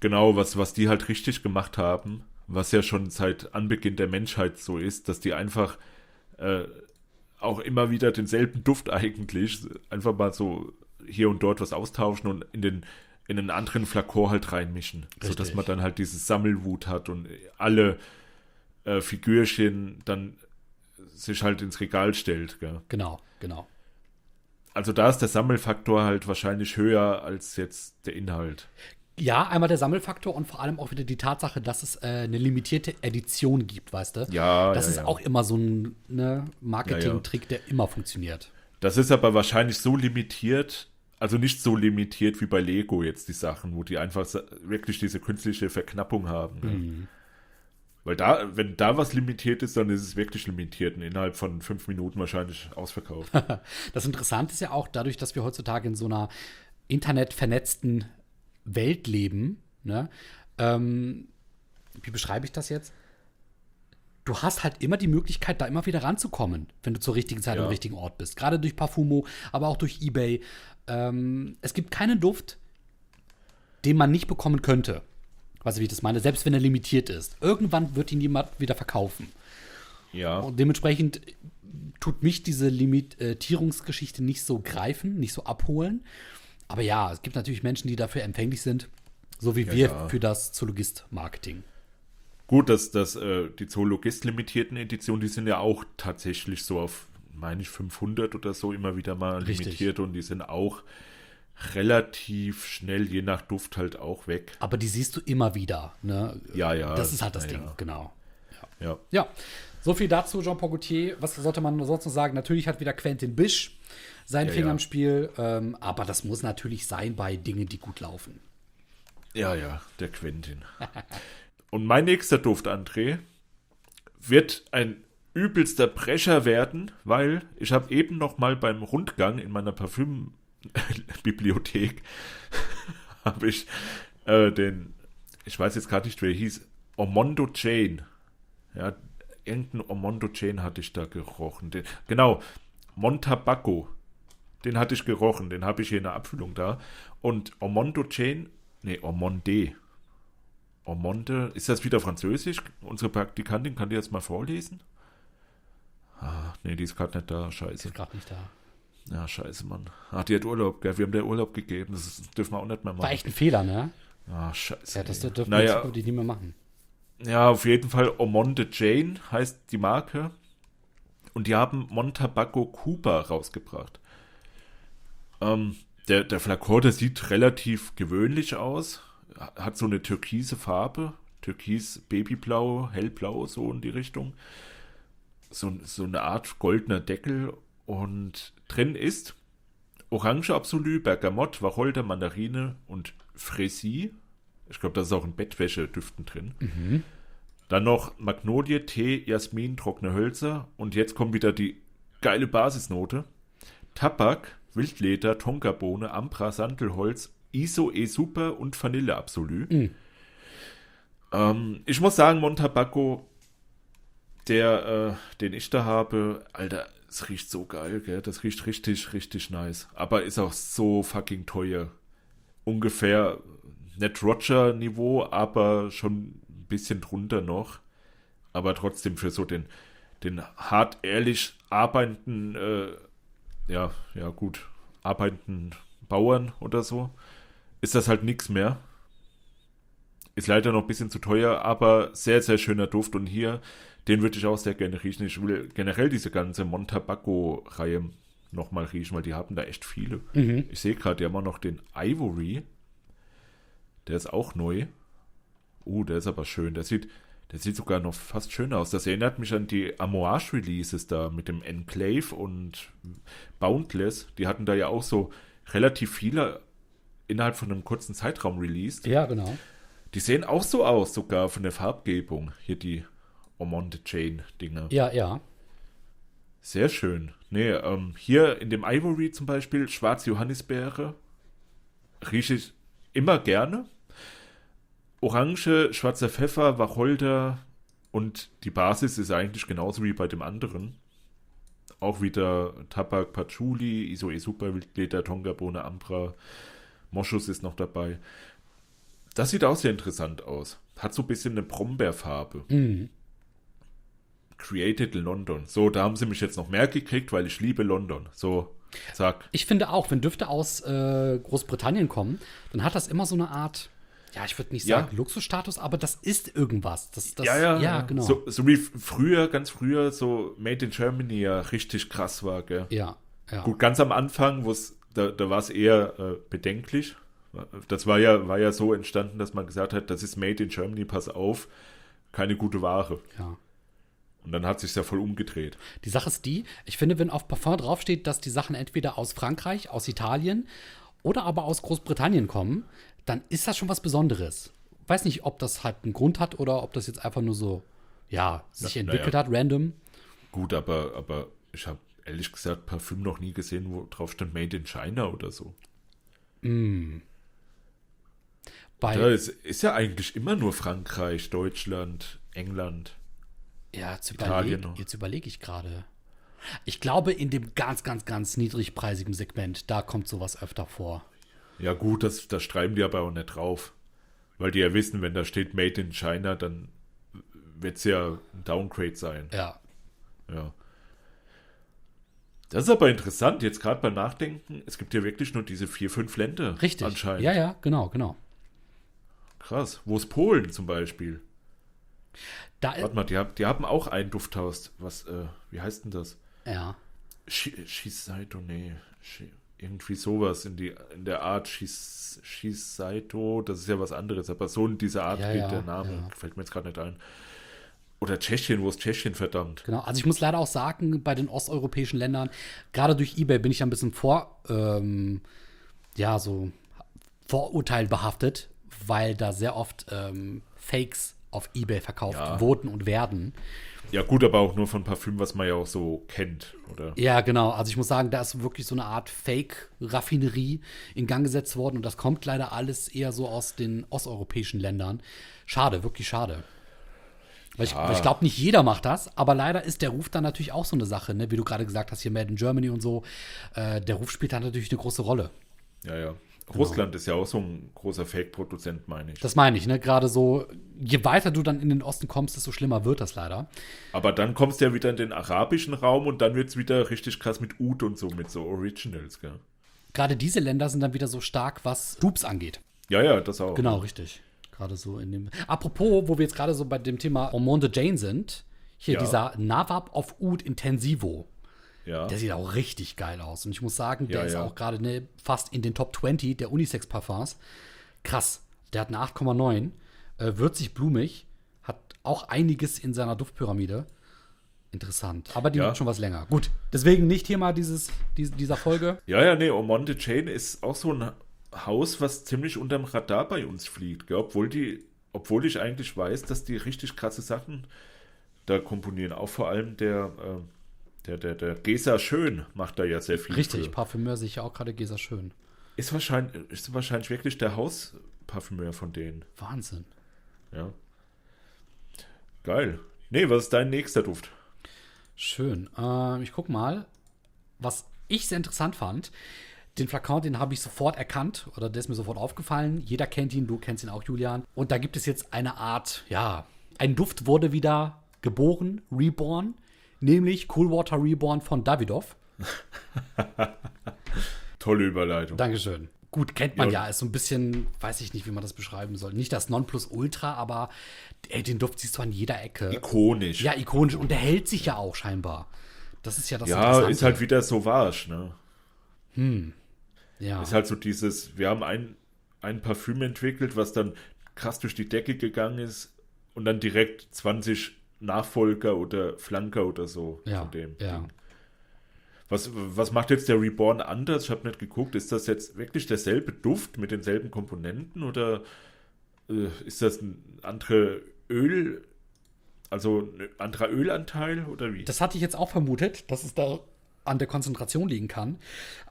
Genau, was, was die halt richtig gemacht haben, was ja schon seit Anbeginn der Menschheit so ist, dass die einfach äh, auch immer wieder denselben Duft eigentlich, einfach mal so hier und dort was austauschen und in den in einen anderen Flakor halt reinmischen, sodass man dann halt dieses Sammelwut hat und alle äh, Figürchen dann sich halt ins Regal stellt. Gell? Genau, genau. Also da ist der Sammelfaktor halt wahrscheinlich höher als jetzt der Inhalt. Ja, einmal der Sammelfaktor und vor allem auch wieder die Tatsache, dass es äh, eine limitierte Edition gibt, weißt du? Ja, Das ja, ist ja. auch immer so ein ne, Marketing-Trick, der immer funktioniert. Das ist aber wahrscheinlich so limitiert, also nicht so limitiert wie bei Lego jetzt die Sachen, wo die einfach wirklich diese künstliche Verknappung haben. Mhm. Weil da, wenn da was limitiert ist, dann ist es wirklich limitiert und innerhalb von fünf Minuten wahrscheinlich ausverkauft. [LAUGHS] Das Interessante ist ja auch, dadurch, dass wir heutzutage in so einer internetvernetzten Welt leben, ne, ähm, wie beschreibe ich das jetzt? Du hast halt immer die Möglichkeit, da immer wieder ranzukommen, wenn du zur richtigen Zeit Ja. am richtigen Ort bist. Gerade durch Parfumo, aber auch durch Ebay. Ähm, es gibt keinen Duft, den man nicht bekommen könnte. Weißt du, wie ich das meine? Selbst wenn er limitiert ist. Irgendwann wird ihn jemand wieder verkaufen. ja. Und dementsprechend tut mich diese Limitierungsgeschichte nicht so greifen, nicht so abholen. Aber ja, es gibt natürlich Menschen, die dafür empfänglich sind, so wie Ja, wir ja. für das Zoologist-Marketing. Gut, dass, dass äh, die Zoologist limitierten Editionen, die sind ja auch tatsächlich so auf, meine ich, 500 oder so immer wieder mal Richtig. limitiert und die sind auch relativ schnell, je nach Duft halt auch weg. Aber die siehst du immer wieder. Ne? Ja, ja. Das ist halt das ja, Ding, ja. genau. Ja. Ja, so viel dazu, Jean-Paul Gaultier. Was sollte man sonst noch sagen? Natürlich hat wieder Quentin Bisch seinen Ja, Finger ja. im Spiel, ähm, aber das muss natürlich sein bei Dingen, die gut laufen. Ja, ja, der Quentin. [LAUGHS] Und mein nächster Duft, André, wird ein übelster Brecher werden, weil ich habe eben noch mal beim Rundgang in meiner [LAUGHS] Parfümbibliothek [LAUGHS] habe ich äh, den, ich weiß jetzt gerade nicht, wer hieß, Ormondo Jane. Ja, irgendein Ormondo Jane hatte ich da gerochen. Den, genau, Montabacco. Den hatte ich gerochen, den habe ich hier in der Abfüllung da. Und Ormondo Jane, nee, Ormonde. Ormonde, ist das wieder französisch? Unsere Praktikantin kann die jetzt mal vorlesen? Ah, nee, die ist gerade nicht da, scheiße. Ist gerade nicht da. Ja, scheiße, Mann. Ah, die hat Urlaub, gell? Wir haben der Urlaub gegeben, das dürfen wir auch nicht mehr machen. War echt ein Fehler, ne? Ah, scheiße. Ja, das dürfen naja, wir die nicht mehr machen. ja, auf jeden Fall Ormonde Jane heißt die Marke. Und die haben Montabaco Cuba rausgebracht. Ähm, der, der Flakon, der sieht relativ gewöhnlich aus. Hat so eine türkise Farbe. Türkis, Babyblau, hellblau, so in die Richtung. So, so eine Art goldener Deckel. Und drin ist Orange Absolu, Bergamott, Wacholder, Mandarine und Frésie. Ich glaube, da ist auch ein Bettwäsche-Düften drin. Dann noch Magnolie, Tee, Jasmin, trockene Hölzer. Und jetzt kommt wieder die geile Basisnote. Tabak, Wildleder, Tonkabohne, Ambra, Sandelholz, Iso, E-Super und Vanille Absolu. Ähm, ich muss sagen, Montabaco, der, äh, den ich da habe, Alter, es riecht so geil, gell? Das riecht richtig, richtig nice. Aber ist auch so fucking teuer. Ungefähr nicht Roger-Niveau, aber schon ein bisschen drunter noch. Aber trotzdem für so den, den hart ehrlich arbeitenden, äh, ja, ja gut, arbeitenden Bauern oder so, ist das halt nichts mehr. Ist leider noch ein bisschen zu teuer, aber sehr, sehr schöner Duft. Und hier, den würde ich auch sehr gerne riechen. Ich will generell diese ganze Montabaco-Reihe nochmal riechen, weil die haben da echt viele. Ich sehe gerade, die haben auch noch den Ivory. Der ist auch neu. Uh, der ist aber schön. Der sieht, der sieht sogar noch fast schöner aus. Das erinnert mich an die Amouage Releases da mit dem Enclave und Boundless. Die hatten da ja auch so relativ viele innerhalb von einem kurzen Zeitraum released. Ja, genau. Die sehen auch so aus, sogar von der Farbgebung. Hier die Ormonde Chain Dinger. Ja, ja. Sehr schön. Nee, ähm, hier in dem Ivory zum Beispiel, schwarze Johannisbeere, rieche ich immer gerne. Orange, schwarzer Pfeffer, Wacholder und die Basis ist eigentlich genauso wie bei dem anderen. Auch wieder Tabak, Patchouli, Iso Super, Wildleder, Tongabohne, Ambra, Moschus ist noch dabei. Das sieht auch sehr interessant aus. Hat so ein bisschen eine Brombeerfarbe. Created in London. So, da haben sie mich jetzt noch mehr gekriegt, weil ich liebe London. So, Zack. Ich finde auch, wenn Düfte aus äh, Großbritannien kommen, dann hat das immer so eine Art, ja, ich würde nicht Ja. sagen Luxusstatus, aber das ist irgendwas. Das, das, ja, ja, ja, genau. So, so wie früher, ganz früher, so Made in Germany ja richtig krass war, gell? ja, ja. Gut, ganz am Anfang, da, da war es eher äh, bedenklich. Das war ja, war ja so entstanden, dass man gesagt hat, das ist Made in Germany, pass auf, keine gute Ware. ja. Und dann hat sich ja voll umgedreht. Die Sache ist die, ich finde, wenn auf Parfum draufsteht, dass die Sachen entweder aus Frankreich, aus Italien oder aber aus Großbritannien kommen, dann ist das schon was Besonderes. Weiß nicht, ob das halt einen Grund hat oder ob das jetzt einfach nur so, ja, sich Na- entwickelt naja. hat, random. Gut, aber, aber ich habe ehrlich gesagt Parfüm noch nie gesehen, wo drauf stand Made in China oder so. Bei, Ja, es ist ja eigentlich immer nur Frankreich, Deutschland, England. Ja, jetzt, Italien überleg, überlege ich gerade. Ich glaube, in dem ganz, ganz, ganz niedrigpreisigen Segment, da kommt sowas öfter vor. Ja gut, das, das schreiben die aber auch nicht drauf. Weil die ja wissen, wenn da steht Made in China, dann wird es ja ein Downgrade sein. Ja. Ja. Das ist aber interessant, jetzt gerade beim Nachdenken, es gibt ja wirklich nur diese vier, fünf Länder. Richtig. Anscheinend. Ja, ja, genau, genau. Krass. Wo ist Polen zum Beispiel? Da, Warte mal, die, haben- die haben auch ein Dufthaus. Was, äh, wie heißt denn das? ja. Shi- Shiseido, nee. Irgendwie sowas in, die, in der Art Shis, Shiseido, das ist ja was anderes, aber so in dieser Art Ja, geht ja, der Name, ja. fällt mir jetzt gerade nicht ein. Oder Tschechien, wo ist Tschechien, verdammt? Genau, also ich muss leider auch sagen, bei den osteuropäischen Ländern, gerade durch Ebay bin ich ein bisschen vor, ähm, ja, so vorurteilbehaftet, weil da sehr oft ähm, Fakes auf Ebay verkauft Ja. wurden und werden. Ja gut, aber auch nur von Parfüm, was man ja auch so kennt, oder? Ja, genau. Also ich muss sagen, da ist wirklich so eine Art Fake-Raffinerie in Gang gesetzt worden und das kommt leider alles eher so aus den osteuropäischen Ländern. Schade, wirklich schade. Weil ich, weil ich glaube, nicht jeder macht das, aber leider ist der Ruf dann natürlich auch so eine Sache, ne? wie du gerade gesagt hast, hier Made in Germany und so. Äh, der Ruf spielt da natürlich eine große Rolle. Ja, ja. Russland ist ja auch so ein großer Fake-Produzent, meine ich. Das meine ich, ne? Gerade so, je weiter du dann in den Osten kommst, desto schlimmer wird das leider. Aber dann kommst du ja wieder in den arabischen Raum und dann wird es wieder richtig krass mit Oud und so, mit so Originals, gell? Gerade diese Länder sind dann wieder so stark, was Dupes angeht. Ja, ja, das auch. Genau, richtig. Gerade so in dem. Apropos, wo wir jetzt gerade so bei dem Thema Ormonde Jane sind, hier Ja. dieser Nawab of Oud Intensivo. Ja. Der sieht auch richtig geil aus. Und ich muss sagen, der Ja, ist ja. auch gerade ne, fast in den Top 20 der Unisex-Parfums. Krass. Der hat eine 8,9. Äh, würzig, blumig. Hat auch einiges in seiner Duftpyramide. Interessant. Aber die Ja. wird schon was länger. Gut. Deswegen nicht Thema dieses, dies- dieser Folge. Ja, ja, nee, Omonde Chain ist auch so ein Haus, was ziemlich unterm Radar bei uns fliegt, gell? Obwohl die, obwohl ich eigentlich weiß, dass die richtig krasse Sachen da komponieren. Auch vor allem der, äh, der, der, der Gesa Schön macht da ja sehr viel. Richtig. für. Parfümeur sehe ich ja auch gerade Gesa schön. Ist wahrscheinlich, ist wahrscheinlich wirklich der Hausparfümeur von denen. Wahnsinn. Ja. Geil. Nee, was ist dein nächster Duft? Schön. Ähm, ich guck mal, was ich sehr interessant fand. Den Flakon, den habe ich sofort erkannt oder der ist mir sofort aufgefallen. Jeder kennt ihn, du kennst ihn auch, Julian. Und da gibt es jetzt eine Art, ja, ein Duft wurde wieder geboren, reborn, nämlich Coolwater Reborn von Davidoff. [LAUGHS] Tolle Überleitung. Dankeschön. Gut, kennt man Ja. ja, ist so ein bisschen, weiß ich nicht, wie man das beschreiben soll. Nicht das Nonplusultra, aber ey, den Duft siehst du an jeder Ecke. Ikonisch. Ja, ikonisch. Und der hält sich ja auch scheinbar. Das ist ja das Ja, ist halt wieder Sauvage, ne? ja. Ist halt so dieses, wir haben ein, ein Parfüm entwickelt, was dann krass durch die Decke gegangen ist und dann direkt 20 Nachfolger oder Flanker oder so ja, von dem. ja. Ding. Was, was macht jetzt der Reborn anders? Ich habe nicht geguckt. Ist das jetzt wirklich derselbe Duft mit denselben Komponenten oder äh, ist das ein andere Öl, also ein anderer Ölanteil oder wie? Das hatte ich jetzt auch vermutet, dass es da an der Konzentration liegen kann.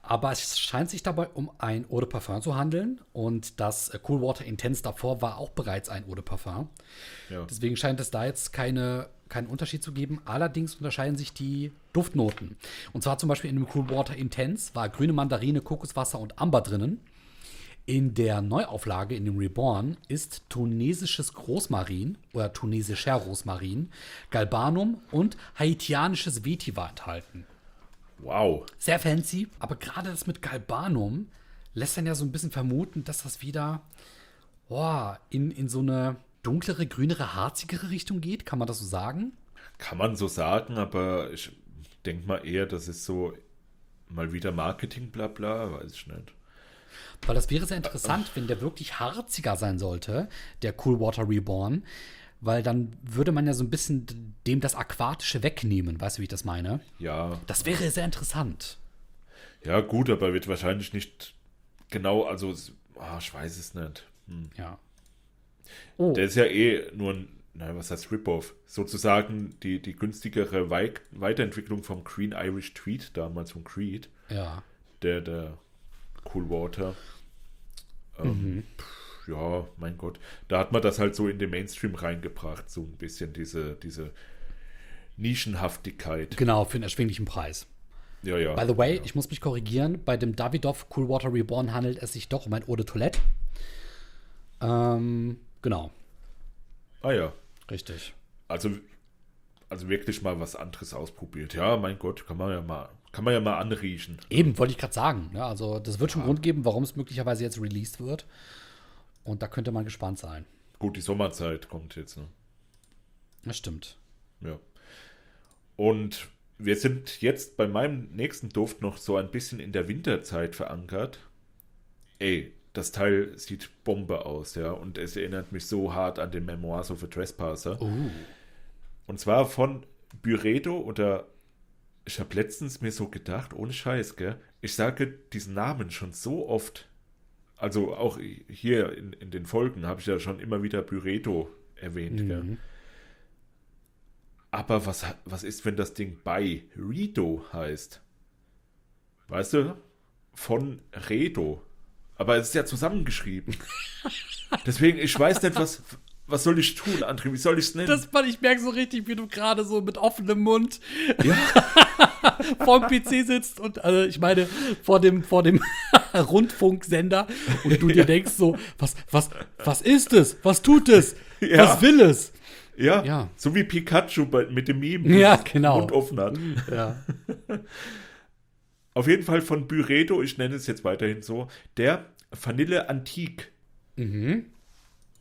Aber es scheint sich dabei um ein Eau de Parfum zu handeln. Und das äh, Cool Water Intense davor war auch bereits ein Eau de Parfum. ja. Deswegen scheint es da jetzt keine, keinen Unterschied zu geben. Allerdings unterscheiden sich die Duftnoten. Und zwar zum Beispiel in dem Cool Water Intense war grüne Mandarine, Kokoswasser und Amber drinnen. In der Neuauflage, in dem Reborn, ist tunesisches Rosmarin oder tunesischer Rosmarin, Galbanum und haitianisches Vetiver enthalten. Wow. Sehr fancy, aber gerade das mit Galbanum lässt dann ja so ein bisschen vermuten, dass das wieder boah, in, in so eine dunklere, grünere, harzigere Richtung geht. Kann man das so sagen? Kann man so sagen, aber ich denke mal eher, das ist so mal wieder Marketing, bla bla, weiß ich nicht. Weil das wäre sehr interessant, wenn der wirklich harziger sein sollte, der Cool Water Reborn. Weil dann würde man ja so ein bisschen dem das Aquatische wegnehmen. Weißt du, wie ich das meine? Ja. Das wäre sehr interessant. Ja, gut, aber wird wahrscheinlich nicht genau, also, ah, ich weiß es nicht. Hm. Ja. Oh, Der ist ja eh nur ein, na, was heißt Rip-Off? Sozusagen die, die günstigere Wei Weiterentwicklung vom Green Irish Tweed, damals vom Creed, ja. der, der Cool Water. Ähm, pff, ja, mein Gott. Da hat man das halt so in den Mainstream reingebracht, so ein bisschen diese, diese Nischenhaftigkeit. Genau, für einen erschwinglichen Preis. Ja, ja. By the way, ich muss mich korrigieren. Bei dem Davidoff Cool Water Reborn handelt es sich doch um ein Eau de Toilette. Ähm, genau. Ah ja. Richtig. Also, also wirklich mal was anderes ausprobiert. Ja, mein Gott, kann man ja mal, kann man ja mal anriechen. Eben, wollte ich gerade sagen. Ja, also, das wird schon Grund geben, warum es möglicherweise jetzt released wird. Und da könnte man gespannt sein. Gut, die Sommerzeit kommt jetzt, ne? Das stimmt. Ja. Und wir sind jetzt bei meinem nächsten Duft noch so ein bisschen in der Winterzeit verankert. Ey, das Teil sieht Bombe aus, ja. Und es erinnert mich so hart an den Memoirs of a Trespasser. Uh. Und zwar von Byredo oder ich habe letztens mir so gedacht, ohne Scheiß, gell? Ich sage diesen Namen schon so oft. Also auch hier in, in den Folgen habe ich ja schon immer wieder Byredo erwähnt? Mhm. Aber was, was ist, wenn das Ding bei Redo heißt? Weißt du? Von Redo. Aber es ist ja zusammengeschrieben. [LAUGHS] Deswegen, ich weiß nicht, was, was soll ich tun, André? Wie soll ich es nennen? Das, Mann, ich merke so richtig, wie du gerade so mit offenem Mund ja, [LAUGHS] vorm PC sitzt und, also ich meine, vor dem, vor dem [LAUGHS] [LAUGHS] Rundfunksender und du dir denkst so, was, was, was ist es? Was tut es? Ja. Was will es? ja, Ja. so wie Pikachu mit dem Meme, Ja, genau. Mund offen hat. [LAUGHS] Ja. [LAUGHS] Auf jeden Fall von Byredo, ich nenne es jetzt weiterhin so, der Vanille Antique. Mhm.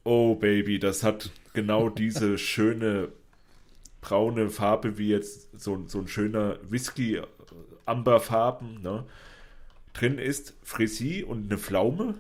Oh Baby, das hat genau diese schöne braune Farbe wie jetzt so, so ein schöner Whisky Amberfarben, ne? Drin ist Frissie und eine Pflaume.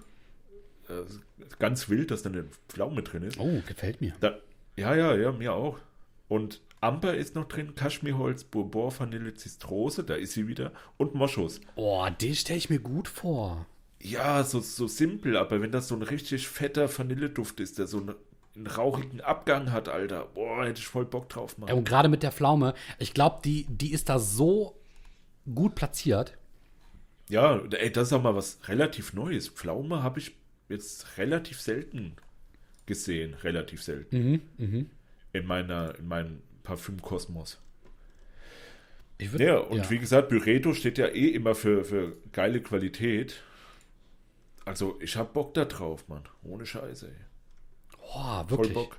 Ganz wild, dass da eine Pflaume drin ist. Oh, gefällt mir. Da, ja, ja, ja, mir auch. Und Amber ist noch drin, Kaschmirholz, Bourbon, Vanille, Zistrose, da ist sie wieder. Und Moschus. Oh, den stelle ich mir gut vor. Ja, so, so simpel, aber wenn das so ein richtig fetter Vanilleduft ist, der so einen, einen rauchigen Abgang hat, Alter, boah, hätte ich voll Bock drauf, Mann. Ja, Und gerade mit der Pflaume, ich glaube, die, die ist da so gut platziert. Ja, ey, das ist auch mal was relativ Neues. Pflaume habe ich jetzt relativ selten gesehen, relativ selten. Mhm, In meiner, in meinem Parfümkosmos. Würd, Ja, und wie gesagt, Byredo steht ja eh immer für, für geile Qualität. Also, ich hab Bock da drauf, Mann. Ohne Scheiße, ey. Boah, Voll wirklich. Bock.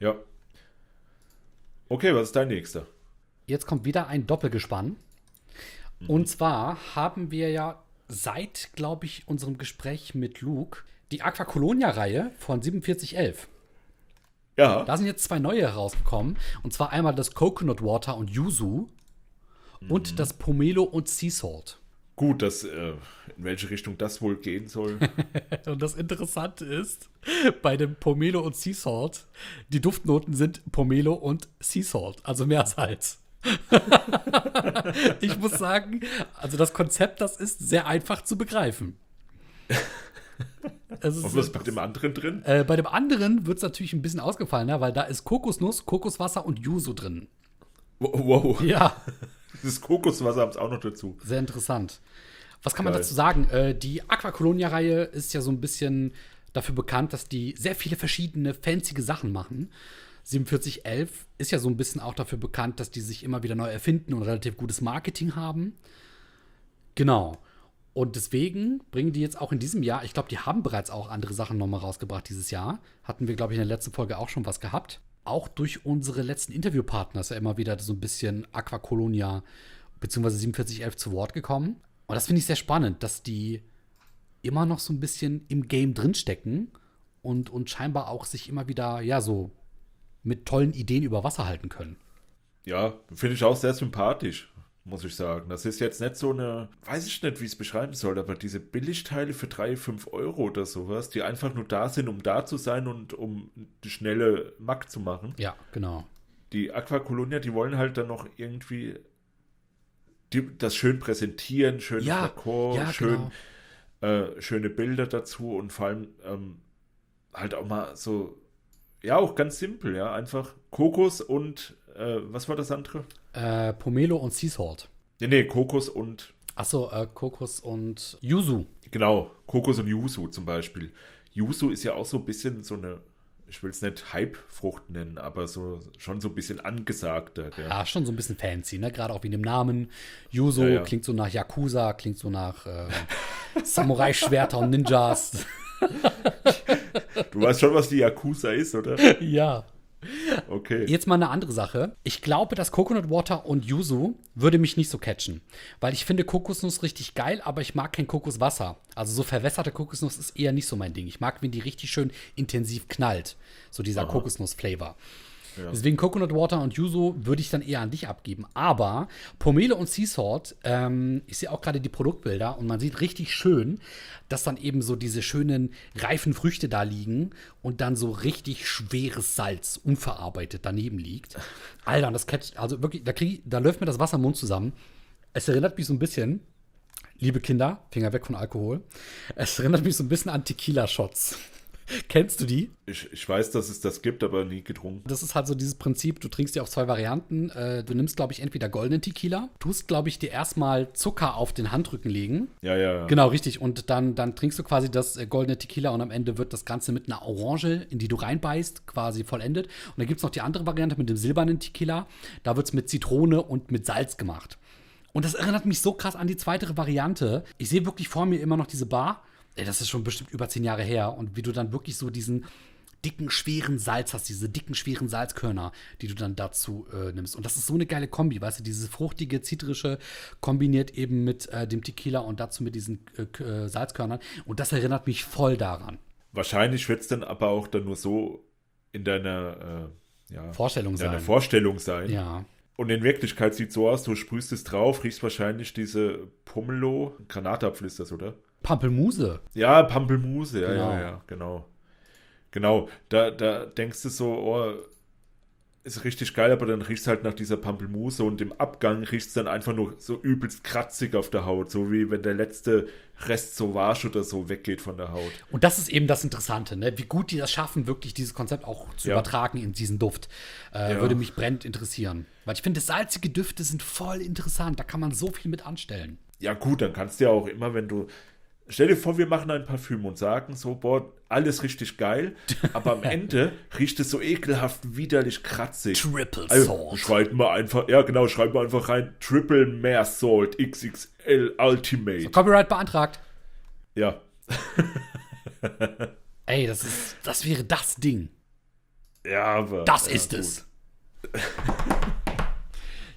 Ja. Okay, was ist dein nächster? Jetzt kommt wieder ein Doppelgespann. Und zwar haben wir ja seit, glaube ich, unserem Gespräch mit Luke die Aquacolonia-Reihe von 4711. Ja, Da sind jetzt zwei neue herausgekommen. Und zwar einmal das Coconut Water und Yuzu und das Pomelo und Sea Salt. gut, dass, äh, in welche Richtung das wohl gehen soll. [LAUGHS] Und das Interessante ist, bei dem Pomelo und Sea Salt, die Duftnoten sind Pomelo und Sea Salt, also mehr Salz. [LAUGHS] ich muss sagen, also das Konzept, das ist sehr einfach zu begreifen. [LAUGHS] Es ist, Und was ist bei dem anderen drin? äh, bei dem anderen wird es natürlich ein bisschen ausgefallener, weil da ist Kokosnuss, Kokoswasser und Yuzu drin. Wow, Ja, [LAUGHS] das Kokoswasser haben es auch noch dazu. sehr interessant. Was kann man Geil. dazu sagen? Äh, die Aquacolonia-Reihe ist ja so ein bisschen dafür bekannt, dass die sehr viele verschiedene fancy Sachen machen. 4711 ist ja so ein bisschen auch dafür bekannt, dass die sich immer wieder neu erfinden und relativ gutes Marketing haben. Genau. Und deswegen bringen die jetzt auch in diesem Jahr, ich glaube, die haben bereits auch andere Sachen nochmal rausgebracht dieses Jahr. Hatten wir, glaube ich, in der letzten Folge auch schon was gehabt. Auch durch unsere letzten Interviewpartner ist ja immer wieder so ein bisschen Aquacolonia beziehungsweise 4711 zu Wort gekommen. Und das finde ich sehr spannend, dass die immer noch so ein bisschen im Game drinstecken und, und scheinbar auch sich immer wieder, ja, so mit tollen Ideen über Wasser halten können. Ja, finde ich auch sehr sympathisch, muss ich sagen. Das ist jetzt nicht so eine, weiß ich nicht, wie ich es beschreiben soll, aber diese Billigteile für 3, 5 Euro oder sowas, die einfach nur da sind, um da zu sein und um die schnelle Mack zu machen. Ja, genau. Die Aquacolonia, die wollen halt dann noch irgendwie die, das schön präsentieren, schön Ja, Flakon, ja, schön, äh, schöne Bilder dazu und vor allem ähm, halt auch mal so, ja, auch ganz simpel, ja, einfach Kokos und, äh, was war das andere? Äh, Pomelo und Sea Salt. Nee, nee, Kokos und, Achso, äh, Kokos und Yuzu. genau, Kokos und Yuzu zum Beispiel. Yuzu ist ja auch so ein bisschen so eine, ich will es nicht Hype-Frucht nennen, aber so schon so ein bisschen angesagter. Gell? Ja, schon so ein bisschen fancy, ne? Gerade auch wie in dem Namen. Yuzu Ja, ja. klingt so nach Yakuza, klingt so nach äh, [LAUGHS] Samurai-Schwerter und Ninjas. [LAUGHS] [LAUGHS] Du weißt schon, was die Yakuza ist, oder? ja. Okay. Jetzt mal eine andere Sache. Ich glaube, dass Coconut Water und Yuzu würde mich nicht so catchen. Weil ich finde Kokosnuss richtig geil, aber ich mag kein Kokoswasser. Also so verwässerte Kokosnuss ist eher nicht so mein Ding. Ich mag, wenn die richtig schön intensiv knallt. So dieser Kokosnuss-Flavor. Deswegen Coconut Water und Yuzu würde ich dann eher an dich abgeben. Aber Pomelo und Sea Salt, ähm, ich sehe auch gerade die Produktbilder und man sieht richtig schön, dass dann eben so diese schönen reifen Früchte da liegen und dann so richtig schweres Salz unverarbeitet daneben liegt. [LAUGHS] Alter, das catcht, also wirklich, da, krieg, da läuft mir das Wasser im Mund zusammen. Es erinnert mich so ein bisschen, liebe Kinder, Finger weg von Alkohol. Es erinnert mich so ein bisschen an Tequila-Shots. [LAUGHS] Kennst du die? Ich, ich weiß, dass es das gibt, aber nie getrunken. Das ist halt so dieses Prinzip, du trinkst dir auf zwei Varianten. Äh, du nimmst, glaube ich, entweder goldenen Tequila, tust, glaube ich, dir erstmal Zucker auf den Handrücken legen. Ja, ja, ja. Genau, richtig. Und dann, dann trinkst du quasi das äh, goldene Tequila und am Ende wird das Ganze mit einer Orange, in die du reinbeißt, quasi vollendet. Und dann gibt es noch die andere Variante mit dem silbernen Tequila. Da wird es mit Zitrone und mit Salz gemacht. Und das erinnert mich so krass an die zweite Variante. Ich sehe wirklich vor mir immer noch diese Bar. Ey, das ist schon bestimmt über zehn Jahre her. Und wie du dann wirklich so diesen dicken, schweren Salz hast, diese dicken, schweren Salzkörner, die du dann dazu äh, nimmst. Und das ist so eine geile Kombi, weißt du, dieses fruchtige, zitrische kombiniert eben mit äh, dem Tequila und dazu mit diesen äh, äh, Salzkörnern. Und das erinnert mich voll daran. Wahrscheinlich wird es dann aber auch dann nur so in deiner, äh, ja, Vorstellung in deiner sein. Vorstellung sein. Ja. Und in Wirklichkeit sieht so aus, du sprühst es drauf, riechst wahrscheinlich diese Pomelo, Granatapfel ist das, oder? Pampelmuse. Ja, Pampelmuse, ja, Genau. ja, ja, genau. Genau, da, da denkst du so, oh, ist richtig geil, aber dann riechst halt nach dieser Pampelmuse und im Abgang riechst dann einfach nur so übelst kratzig auf der Haut, so wie wenn der letzte Rest Sauvage oder so weggeht von der Haut. Und das ist eben das Interessante, ne? wie gut die das schaffen, wirklich dieses Konzept auch zu Ja. übertragen in diesen Duft. Äh, Ja. Würde mich brennend interessieren. Weil ich finde, salzige Düfte sind voll interessant. Da kann man so viel mit anstellen. Ja gut, dann kannst du ja auch immer, wenn du Stell dir vor, wir machen ein Parfüm und sagen so, boah, alles richtig geil, [LAUGHS] aber am Ende riecht es so ekelhaft, widerlich kratzig. Triple Also, Salt. schreiben wir einfach, ja genau, schreiben wir einfach rein, Triple Mehr Salt XXL Ultimate. Copyright beantragt. Ja, [LAUGHS] Ey, das ist, das wäre das Ding. ja, aber. Das ja, ist gut. es.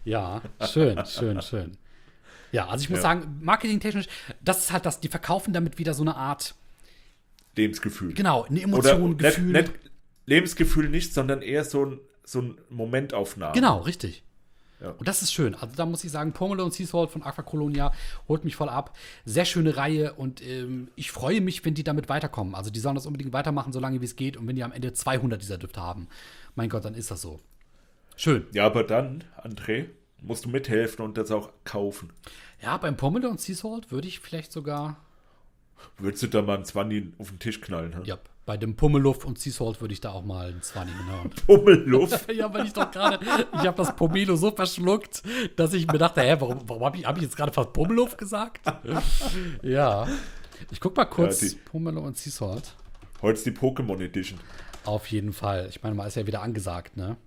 ja, schön, schön, schön. Ja, also ich muss Ja. sagen, marketingtechnisch, das ist halt das, die verkaufen damit wieder so eine Art, Lebensgefühl. genau, eine Oder Emotion, nicht, Gefühl. nicht Lebensgefühl nicht, sondern eher so ein, so ein Momentaufnahme. Genau, richtig. Ja. Und das ist schön. Also da muss ich sagen, Pomelo und Sea Salt von Aquacolonia holt mich voll ab. Sehr schöne Reihe und ähm, ich freue mich, wenn die damit weiterkommen. Also die sollen das unbedingt weitermachen, solange wie es geht. Und wenn die am Ende 200 dieser Düfte haben, mein Gott, dann ist das so. Schön. Ja, aber dann, André, musst du mithelfen und das auch kaufen. Ja, beim Pomelo und Sea Salt würde ich vielleicht sogar, Würdest du da mal einen 20 auf den Tisch knallen? Hm? ja, bei dem Pommeluff und Sea Salt würde ich da auch mal einen 20 genommen. Pummelluft. Ja, weil ich doch gerade, ich habe das Pomelo so verschluckt, dass ich mir dachte, hä, warum, warum habe ich, hab ich jetzt gerade fast Pommeluff gesagt? [LAUGHS] ja. Ich guck mal kurz, Ja, die- Pomelo und Sea Salt. Heute ist die Pokémon Edition. Auf jeden Fall. Ich meine, mal ist ja wieder angesagt, ne?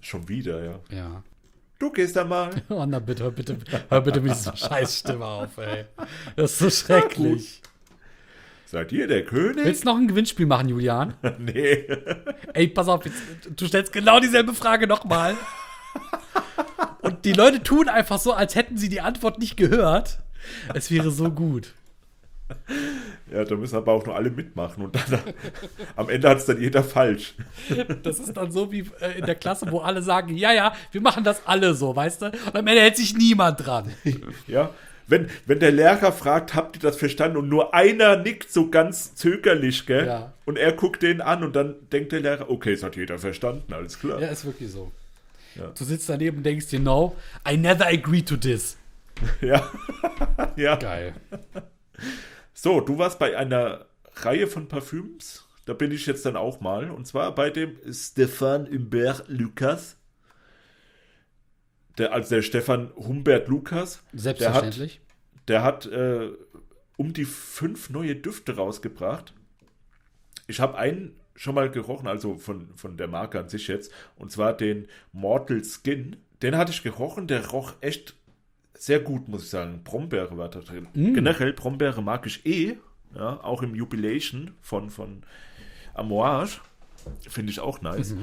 Schon wieder, ja. Ja. Du gehst da mal. [LAUGHS] Oh, na bitte, hör bitte, hör bitte mit dieser Scheißstimme auf, ey. Das ist so schrecklich. Seid ihr der König? Willst du noch ein Gewinnspiel machen, Julian? [LAUGHS] nee. Ey, pass auf, jetzt, du stellst genau dieselbe Frage nochmal. Und die Leute tun einfach so, als hätten sie die Antwort nicht gehört. Es wäre so gut. Ja, da müssen aber auch nur alle mitmachen und dann [LAUGHS] am Ende hat es dann jeder falsch. [LAUGHS] Das ist dann so wie äh, in der Klasse, wo alle sagen, ja, ja, wir machen das alle so, weißt du? Und am Ende hält sich niemand dran. [LAUGHS] Ja, wenn, wenn der Lehrer fragt, habt ihr das verstanden? Und nur einer nickt so ganz zögerlich, gell? Ja. Und er guckt den an und dann denkt der Lehrer, okay, es hat jeder verstanden, alles klar. Ja, ist wirklich so. Ja. Du sitzt daneben und denkst dir, no, I never agree to this. Ja. ja. Geil. So, du warst bei einer Reihe von Parfüms. Da bin ich jetzt dann auch mal. Und zwar bei dem Stefan Humbert Lucas. Der, also der Stefan Humbert Lucas. Selbstverständlich. Der hat, der hat äh, um die fünf neue Düfte rausgebracht. Ich habe einen schon mal gerochen, also von, von der Marke an sich jetzt. Und zwar den Mortal Skin. Den hatte ich gerochen. Der roch echt sehr gut, muss ich sagen. Brombeere war da drin. Generell Brombeere mag ich eh. Ja, auch im Jubilation von, von Amouage. Finde ich auch nice.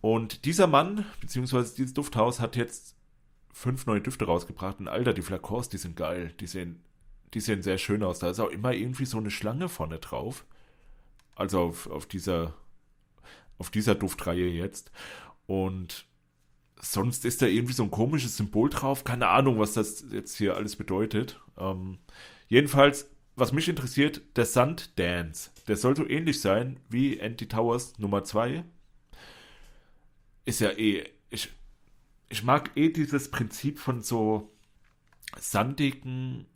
Und dieser Mann, beziehungsweise dieses Dufthaus, hat jetzt fünf neue Düfte rausgebracht. Und Alter, die Flakons, die sind geil. Die sehen, die sehen sehr schön aus. Da ist auch immer irgendwie so eine Schlange vorne drauf. Also auf, auf dieser auf dieser Duftreihe jetzt. Und sonst ist da irgendwie so ein komisches Symbol drauf. Keine Ahnung, was das jetzt hier alles bedeutet. Ähm, jedenfalls, was mich interessiert, der Sand Dance. Der soll so ähnlich sein wie Anti Towers Nummer 2. Ist ja eh. Ich, ich mag eh dieses Prinzip von so sandigen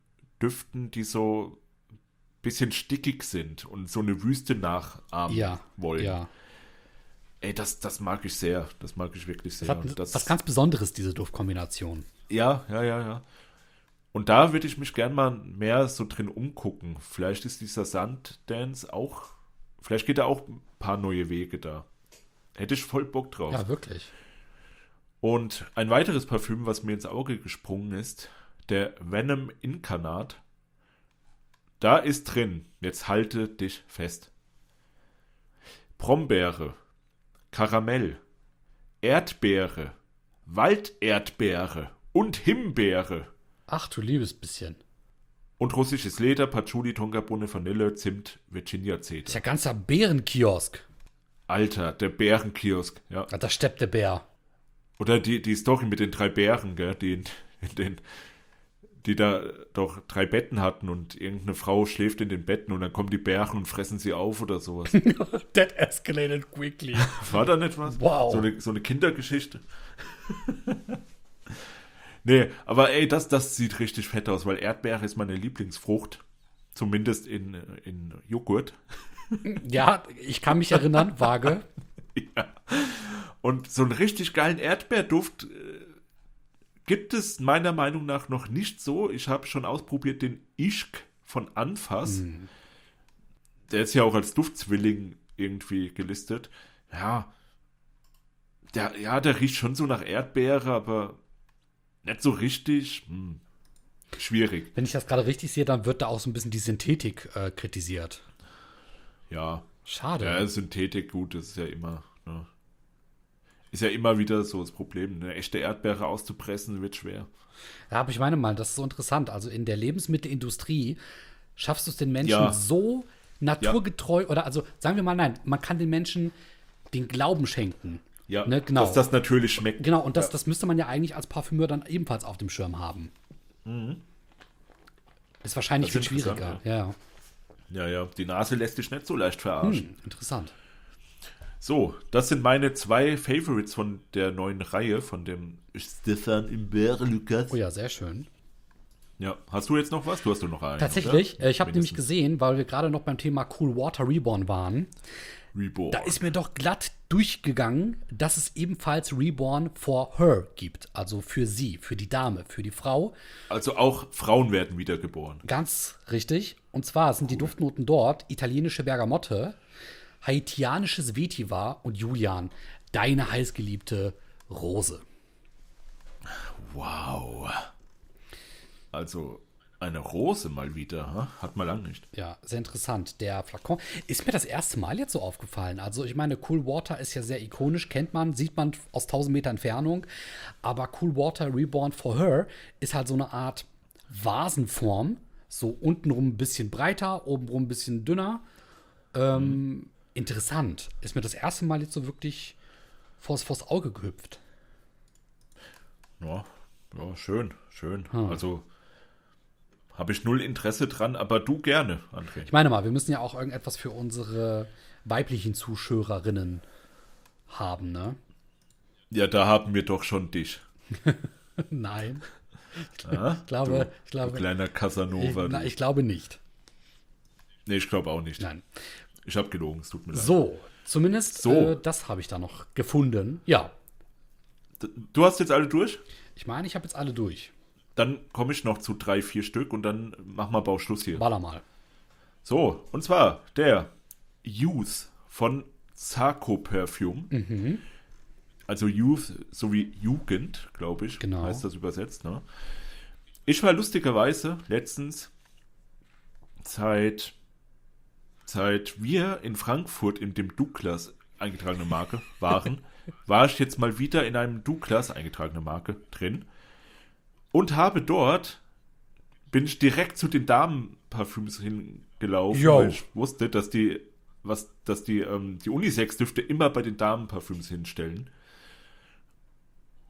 Düften, die so bisschen stickig sind und so eine Wüste nachahmen Ja. wollen. Ja. Ey, das, das mag ich sehr. Das mag ich wirklich sehr. Das hat das, was ganz Besonderes, diese Duftkombination. ja, ja, ja, ja. Und da würde ich mich gern mal mehr so drin umgucken. Vielleicht ist dieser Sanddance auch, vielleicht geht da auch ein paar neue Wege da. Hätte ich voll Bock drauf. Ja, wirklich. Und ein weiteres Parfüm, was mir ins Auge gesprungen ist, der Venom Inkarnat. Da ist drin, jetzt halte dich fest. Brombeere, Karamell, Erdbeere, Walderdbeere und Himbeere. Ach du liebes bisschen. Und russisches Leder, Patchouli, Tonkabohne, Vanille, Zimt, Virginia Ist Zeder. ja ganzer Bärenkiosk. Alter, der Bärenkiosk, ja. Da steppt der Bär. Oder die, die Story mit den drei Bären, gell, die, in, in den, die da doch drei Betten hatten und irgendeine Frau schläft in den Betten und dann kommen die Bären und fressen sie auf oder sowas. [LAUGHS] That escalated quickly. [LAUGHS] War da nicht was? Wow. So eine, so eine Kindergeschichte. [LAUGHS] nee, aber ey, das, das sieht richtig fett aus, weil Erdbeere ist meine Lieblingsfrucht. Zumindest in, in Joghurt. ja, ich kann mich erinnern, vage. Und so einen richtig geilen Erdbeerduft äh, gibt es meiner Meinung nach noch nicht so. Ich habe schon ausprobiert den Ischk von Anfass. Der ist ja auch als Duftzwilling irgendwie gelistet. Ja, der, ja, der riecht schon so nach Erdbeere, aber nicht so richtig. Hm. Schwierig, Wenn ich das gerade richtig sehe, dann wird da auch so ein bisschen die Synthetik äh, kritisiert. ja. Schade. Ja, Synthetik, gut, das ist ja immer. Ist ja immer wieder so das Problem. Eine echte Erdbeere auszupressen wird schwer. Ja, aber ich meine mal, das ist so interessant. Also in der Lebensmittelindustrie schaffst du es den Menschen Ja. so naturgetreu oder also sagen wir mal nein, man kann den Menschen den Glauben schenken. Ja, Ne, genau. dass das natürlich schmeckt. Genau, und das, ja. das müsste man ja eigentlich als Parfümeur dann ebenfalls auf dem Schirm haben. Ist wahrscheinlich Das viel schwieriger. Ja, ja. Ja, ja, die Nase lässt sich nicht so leicht verarschen. Hm, interessant. So, das sind meine zwei Favorites von der neuen Reihe, von dem Stefan Imbert Lucas. Oh ja, sehr schön. Ja, hast du jetzt noch was? Du hast doch noch einen. Tatsächlich, oder? äh, ich habe nämlich gesehen, weil wir gerade noch beim Thema Cool Water Reborn waren, Reborn. da ist mir doch glatt durchgegangen, dass es ebenfalls Reborn for her gibt. Also für sie, für die Dame, für die Frau. also auch Frauen werden wiedergeboren. Ganz richtig. Und zwar sind die Duftnoten dort italienische Bergamotte, haitianisches Vetiver und Julian, deine heißgeliebte Rose. Wow. Also Eine Rose mal wieder, ha? hat man lange nicht. Ja, sehr interessant. Der Flakon ist mir das erste Mal jetzt so aufgefallen. Also ich meine, Cool Water ist ja sehr ikonisch, kennt man, sieht man aus 1000 Meter Entfernung. Aber Cool Water Reborn for Her ist halt so eine Art Vasenform. So untenrum ein bisschen breiter, obenrum ein bisschen dünner. Ähm, Interessant. Ist mir das erste Mal jetzt so wirklich vors, vors Auge gehüpft. Ja, ja schön, schön. Also habe ich null Interesse dran, aber du gerne, André. Ich meine mal, wir müssen ja auch irgendetwas für unsere weiblichen Zuschauerinnen haben, ne? Ja, da haben wir doch schon dich. [LAUGHS] Nein. Ja? Ich glaube, du, ich glaube. Kleiner Casanova. Ich, na, ich glaube nicht. nee, ich glaube auch nicht. Nein. Ich habe gelogen, es tut mir leid. So, zumindest So. Äh, das habe ich da noch gefunden. Ja, Du hast jetzt alle durch? ich meine, ich habe jetzt alle durch. Dann komme ich noch zu drei, vier Stück und dann machen wir Bauschluss hier. Baller mal. So, und zwar der Youth von Sarko Perfume. Mhm. Also Youth sowie Jugend, glaube ich, Genau. heißt das übersetzt. Ne? Ich war lustigerweise letztens seit, seit wir in Frankfurt in dem Douglas eingetragene Marke waren, [LAUGHS] war ich jetzt mal wieder in einem Douglas eingetragene Marke drin und habe dort bin ich direkt zu den Damenparfüms hingelaufen, Jo. weil ich wusste, dass die was, dass die ähm, die Unisex-Düfte immer bei den Damenparfüms hinstellen.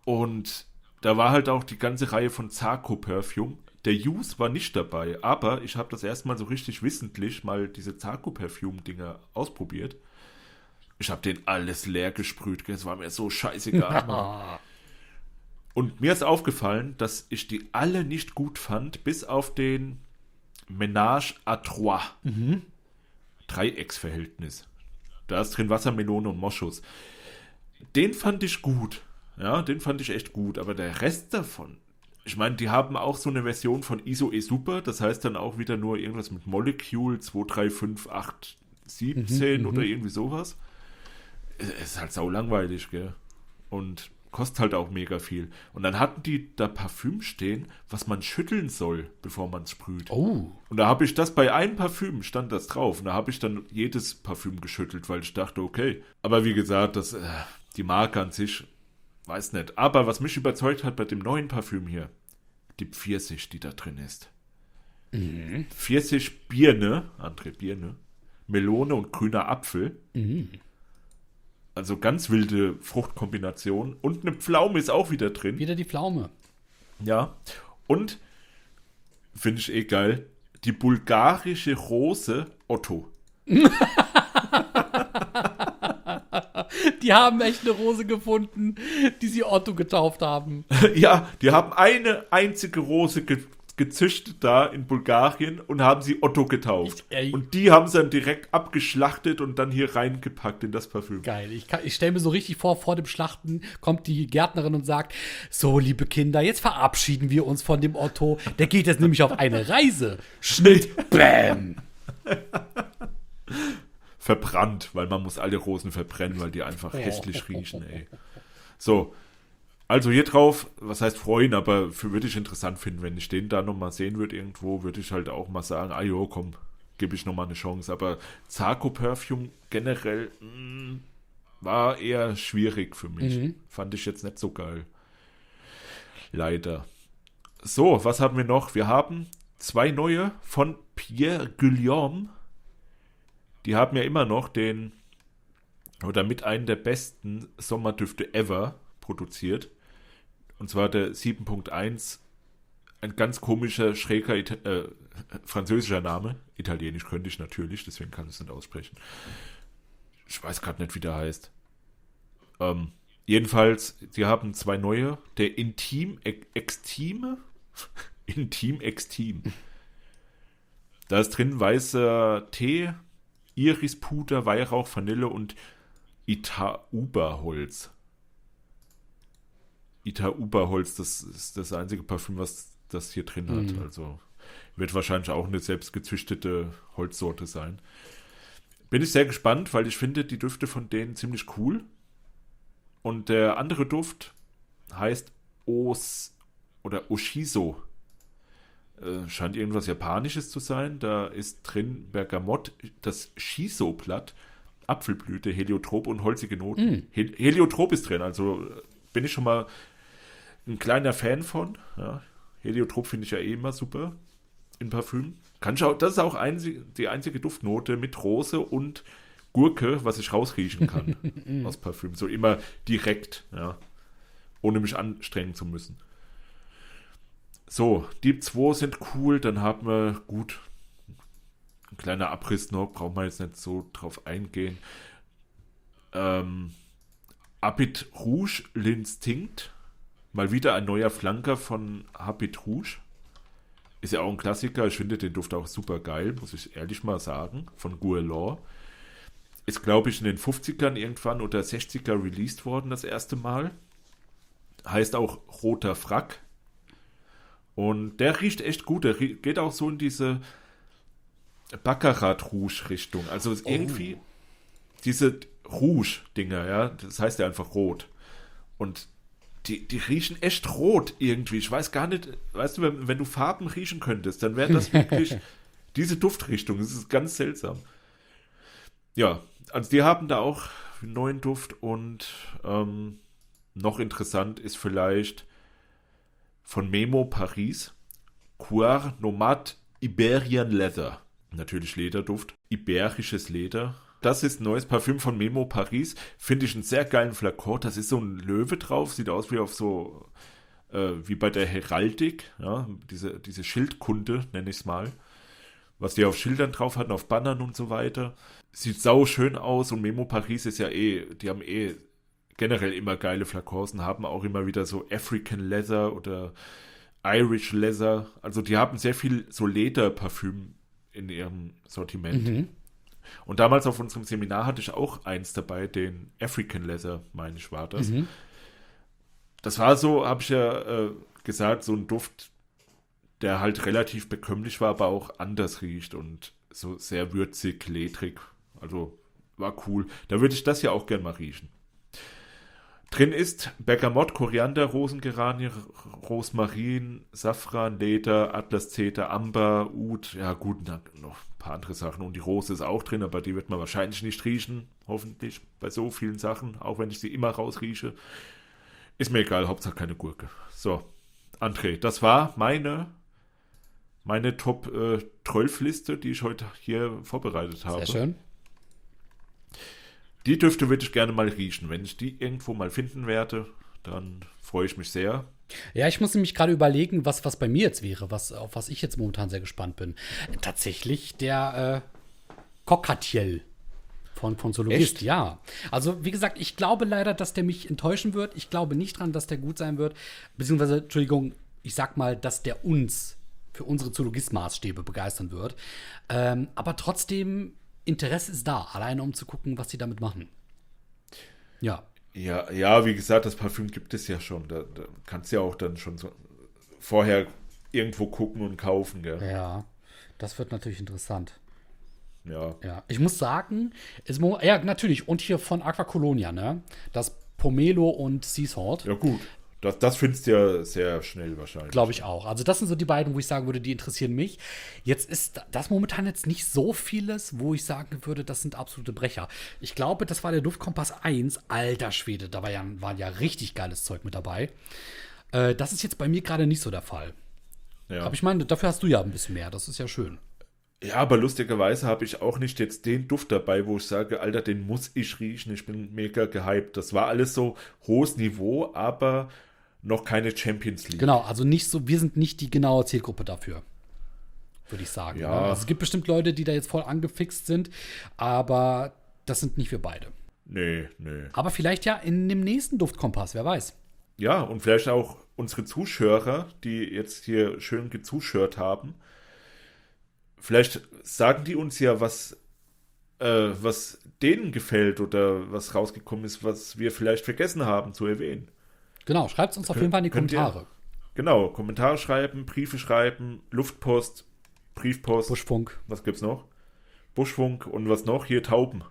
Und da war halt auch die ganze Reihe von Zarko Perfume. Der Use war nicht dabei, aber ich habe das erstmal so richtig wissentlich mal diese Zarko Perfume Dinger ausprobiert. Ich habe den alles leer gesprüht, es war mir so scheißegal. [LAUGHS] Mann. Und mir ist aufgefallen, dass ich die alle nicht gut fand, bis auf den Ménage à Trois. Dreiecksverhältnis. Da ist drin Wassermelone und Moschus. Den fand ich gut. Ja, den fand ich echt gut. Aber der Rest davon, ich meine, die haben auch so eine Version von ISO E Super. Das heißt dann auch wieder nur irgendwas mit Molecule 2, 3, 5, 8, 17 oder irgendwie sowas. Es ist halt sau langweilig, gell? Und kostet halt auch mega viel. Und dann hatten die da Parfüm stehen, was man schütteln soll, bevor man es sprüht. Oh. Und da habe ich das bei einem Parfüm stand das drauf. Und da habe ich dann jedes Parfüm geschüttelt, weil ich dachte, okay. Aber wie gesagt, das, äh, die Marke an sich, weiß nicht. Aber was mich überzeugt hat bei dem neuen Parfüm hier, die Pfirsich, die da drin ist. Pfirsich Birne, André Birne, Melone und grüner Apfel. Also ganz wilde Fruchtkombination. Und eine Pflaume ist auch wieder drin. Wieder die Pflaume. Ja. Und finde ich eh geil, die bulgarische Rose Otto. [LAUGHS] Die haben echt eine Rose gefunden, die sie Otto getauft haben. [LAUGHS] ja, die haben eine einzige Rose ge gezüchtet da in Bulgarien und haben sie Otto getauft. Ich- ey. und die haben sie dann direkt abgeschlachtet und dann hier reingepackt in das Parfüm. Geil. Ich, ich stelle mir so richtig vor, vor dem Schlachten kommt die Gärtnerin und sagt: So, liebe Kinder, jetzt verabschieden wir uns von dem Otto. Der geht jetzt nämlich auf eine Reise. Schnitt, bam. [LAUGHS] verbrannt, weil man muss alle Rosen verbrennen, weil die einfach hässlich riechen, ey. So, also hier drauf, was heißt freuen, aber für würde ich interessant finden, wenn ich den da nochmal sehen würde irgendwo, würde ich halt auch mal sagen, ah jo, komm, gebe ich nochmal eine Chance. Aber Zarko Perfume generell mh, war eher schwierig für mich. Fand ich jetzt nicht so geil. Leider. So, was haben wir noch? Wir haben zwei neue von Pierre Guillaume. Die haben ja immer noch den oder mit einem der besten Sommerdüfte ever produziert. Und zwar der 7.1, ein ganz komischer, schräger Ita äh, französischer Name. Italienisch könnte ich natürlich, deswegen kann ich es nicht aussprechen. Ich weiß gerade nicht, wie der heißt. Ähm, jedenfalls, sie haben zwei neue. Der Intim Ex- Extime. [LAUGHS] Intim Extim. Da ist drin weißer Tee, Irispuder, Weihrauch, Vanille und Itauberholz. Itauberholz, das ist das einzige Parfüm, was das hier drin hat. Also wird wahrscheinlich auch eine selbstgezüchtete Holzsorte sein. Bin ich sehr gespannt, weil ich finde die Düfte von denen ziemlich cool. Und der andere Duft heißt Os oder Oshiso. Äh, scheint irgendwas Japanisches zu sein. Da ist drin Bergamott, das Shiso-Blatt, Apfelblüte, Heliotrop und holzige Noten. Mm. Hel Heliotrop ist drin, also äh, bin ich schon mal ein kleiner Fan von. Ja. Heliotrop finde ich ja eh immer super in Parfüm. Kann ich auch, das ist auch einzig, die einzige Duftnote mit Rose und Gurke, was ich rausriechen kann [LAUGHS] aus Parfüm. So immer direkt, ja. Ohne mich anstrengen zu müssen. So, Deep 2 sind cool, dann haben wir gut. Ein kleiner Abriss noch, braucht man jetzt nicht so drauf eingehen. Ähm, Habit Rouge, L'Instinct. Mal wieder ein neuer Flanker von Habit Rouge. Ist ja auch ein Klassiker. Ich finde den Duft auch super geil, muss ich ehrlich mal sagen. Von Guerlain. Ist, glaube ich, in den 50ern irgendwann oder 60er released worden, das erste Mal. Heißt auch Roter Frack. Und der riecht echt gut. Der geht auch so in diese Baccarat-Rouge-Richtung. Also ist irgendwie diese Rouge-Dinger, ja, das heißt ja einfach rot. Und die, die riechen echt rot irgendwie. Ich weiß gar nicht, weißt du, wenn, wenn du Farben riechen könntest, dann wäre das wirklich [LAUGHS] diese Duftrichtung. Das ist ganz seltsam. Ja, also die haben da auch einen neuen Duft und ähm, noch interessant ist vielleicht von Memo Paris Coir Nomad Iberian Leather. Natürlich Lederduft. Iberisches Leder. Das ist ein neues Parfüm von Memo Paris. Finde ich einen sehr geilen Flakon. Das ist so ein Löwe drauf. Sieht aus wie auf so, äh, wie bei der Heraldik. Ja, diese, diese Schildkunde, nenne ich es mal. Was die auf Schildern drauf hatten, auf Bannern und so weiter. Sieht sau schön aus und Memo Paris ist ja eh, die haben eh generell immer geile Flakons und haben auch immer wieder so African Leather oder Irish Leather. Also die haben sehr viel so Lederparfüm in ihrem Sortiment. Mhm. Und damals auf unserem Seminar hatte ich auch eins dabei, den African Leather, meine ich, war das. Mhm. Das war so, habe ich ja äh, gesagt, so ein Duft, der halt relativ bekömmlich war, aber auch anders riecht und so sehr würzig, ledrig. Also war cool. Da würde ich das ja auch gern mal riechen. Drin ist Bergamott, Koriander, Rosengeranie, Rosmarin, Safran, Leder, Atlaszeter, Amber, Ud, ja gut, noch ein paar andere Sachen. Und die Rose ist auch drin, aber die wird man wahrscheinlich nicht riechen, hoffentlich, bei so vielen Sachen, auch wenn ich sie immer rausrieche. Ist mir egal, Hauptsache keine Gurke. So, André, das war meine, meine Top äh, 12 Liste, die ich heute hier vorbereitet habe. Sehr schön. Die Düfte würde ich gerne mal riechen. Wenn ich die irgendwo mal finden werde, dann freue ich mich sehr. Ja, ich muss nämlich gerade überlegen, was, was bei mir jetzt wäre, was, auf was ich jetzt momentan sehr gespannt bin. Tatsächlich der äh, Cockatiel von, von Zoologist, Echt? ja. Also, wie gesagt, ich glaube leider, dass der mich enttäuschen wird. Ich glaube nicht dran, dass der gut sein wird. Beziehungsweise, Entschuldigung, ich sag mal, dass der uns für unsere Zoologist-Maßstäbe begeistern wird. Ähm, aber trotzdem, Interesse ist da, alleine um zu gucken, was sie damit machen. Ja. Ja, ja, wie gesagt, das Parfüm gibt es ja schon. Da, da kannst du ja auch dann schon so vorher irgendwo gucken und kaufen, gell? Ja, das wird natürlich interessant. Ja. Ja, ich muss sagen, mo- ja, natürlich, und hier von Aquacolonia, ne? Das Pomelo und Sea Salt. Ja, gut. Das, das findest du ja sehr schnell wahrscheinlich. Glaube ich auch. Also, das sind so die beiden, wo ich sagen würde, die interessieren mich. Jetzt ist das momentan jetzt nicht so vieles, wo ich sagen würde, das sind absolute Brecher. Ich glaube, das war der Duftkompass 1. Alter Schwede, da war ja, war ja richtig geiles Zeug mit dabei. Äh, das ist jetzt bei mir gerade nicht so der Fall. Ja. Aber ich meine, dafür hast du ja ein bisschen mehr. Das ist ja schön. ja, aber lustigerweise habe ich auch nicht jetzt den Duft dabei, wo ich sage, Alter, den muss ich riechen. Ich bin mega gehypt. Das war alles so hohes Niveau, aber noch keine Champions League. Genau, also nicht so, wir sind nicht die genaue Zielgruppe dafür. Würde ich sagen. Ja. ne? Also es gibt bestimmt Leute, die da jetzt voll angefixt sind, aber das sind nicht wir beide. Nee, nee. Aber vielleicht ja in dem nächsten Duftkompass, wer weiß. Ja, und vielleicht auch unsere Zuschauer, die jetzt hier schön gezuschört haben. Vielleicht sagen die uns ja, was, äh, was denen gefällt oder was rausgekommen ist, was wir vielleicht vergessen haben zu erwähnen. Genau, schreibt es uns auf jeden Fall in die könnt ihr- Kommentare. Genau, Kommentare schreiben, Briefe schreiben, Luftpost, Briefpost. Buschfunk. Was gibt's noch? Buschfunk und was noch? Hier Tauben.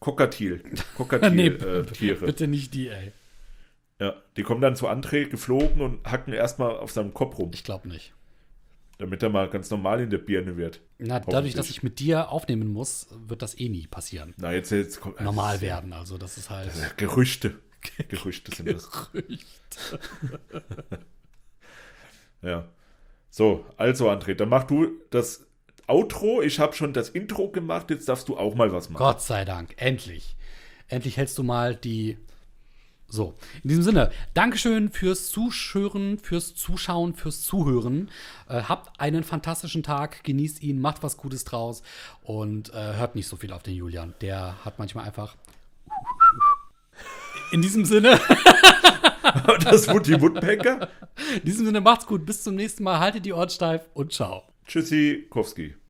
Kokatil. nee, Kokatil-Tiere. äh, Tiere. bitte nicht die, ey. Ja, die kommen dann zu André geflogen und hacken erstmal auf seinem Kopf rum. Ich glaube nicht. Damit er mal ganz normal in der Birne wird. Na, dadurch, dass ich mit dir aufnehmen muss, wird das eh nie passieren. Na, jetzt, jetzt kommt. Normal werden, also das ist halt. Gerüchte. Gerüchte sind das. Gerücht. [LAUGHS] Ja. So, also André, dann mach du das Outro. Ich habe schon das Intro gemacht, jetzt darfst du auch mal was machen. Gott sei Dank, endlich. Endlich hältst du mal die. So, in diesem Sinne, Dankeschön fürs Zuschören, fürs Zuschauen, fürs Zuhören. Äh, habt einen fantastischen Tag, genießt ihn, macht was Gutes draus und äh, hört nicht so viel auf den Julian. Der hat manchmal einfach. In diesem Sinne, [LAUGHS] Das Woody Woodpecker. in diesem Sinne macht's gut, bis zum nächsten Mal, haltet die Ohren steif und ciao. Tschüssi, Kowski.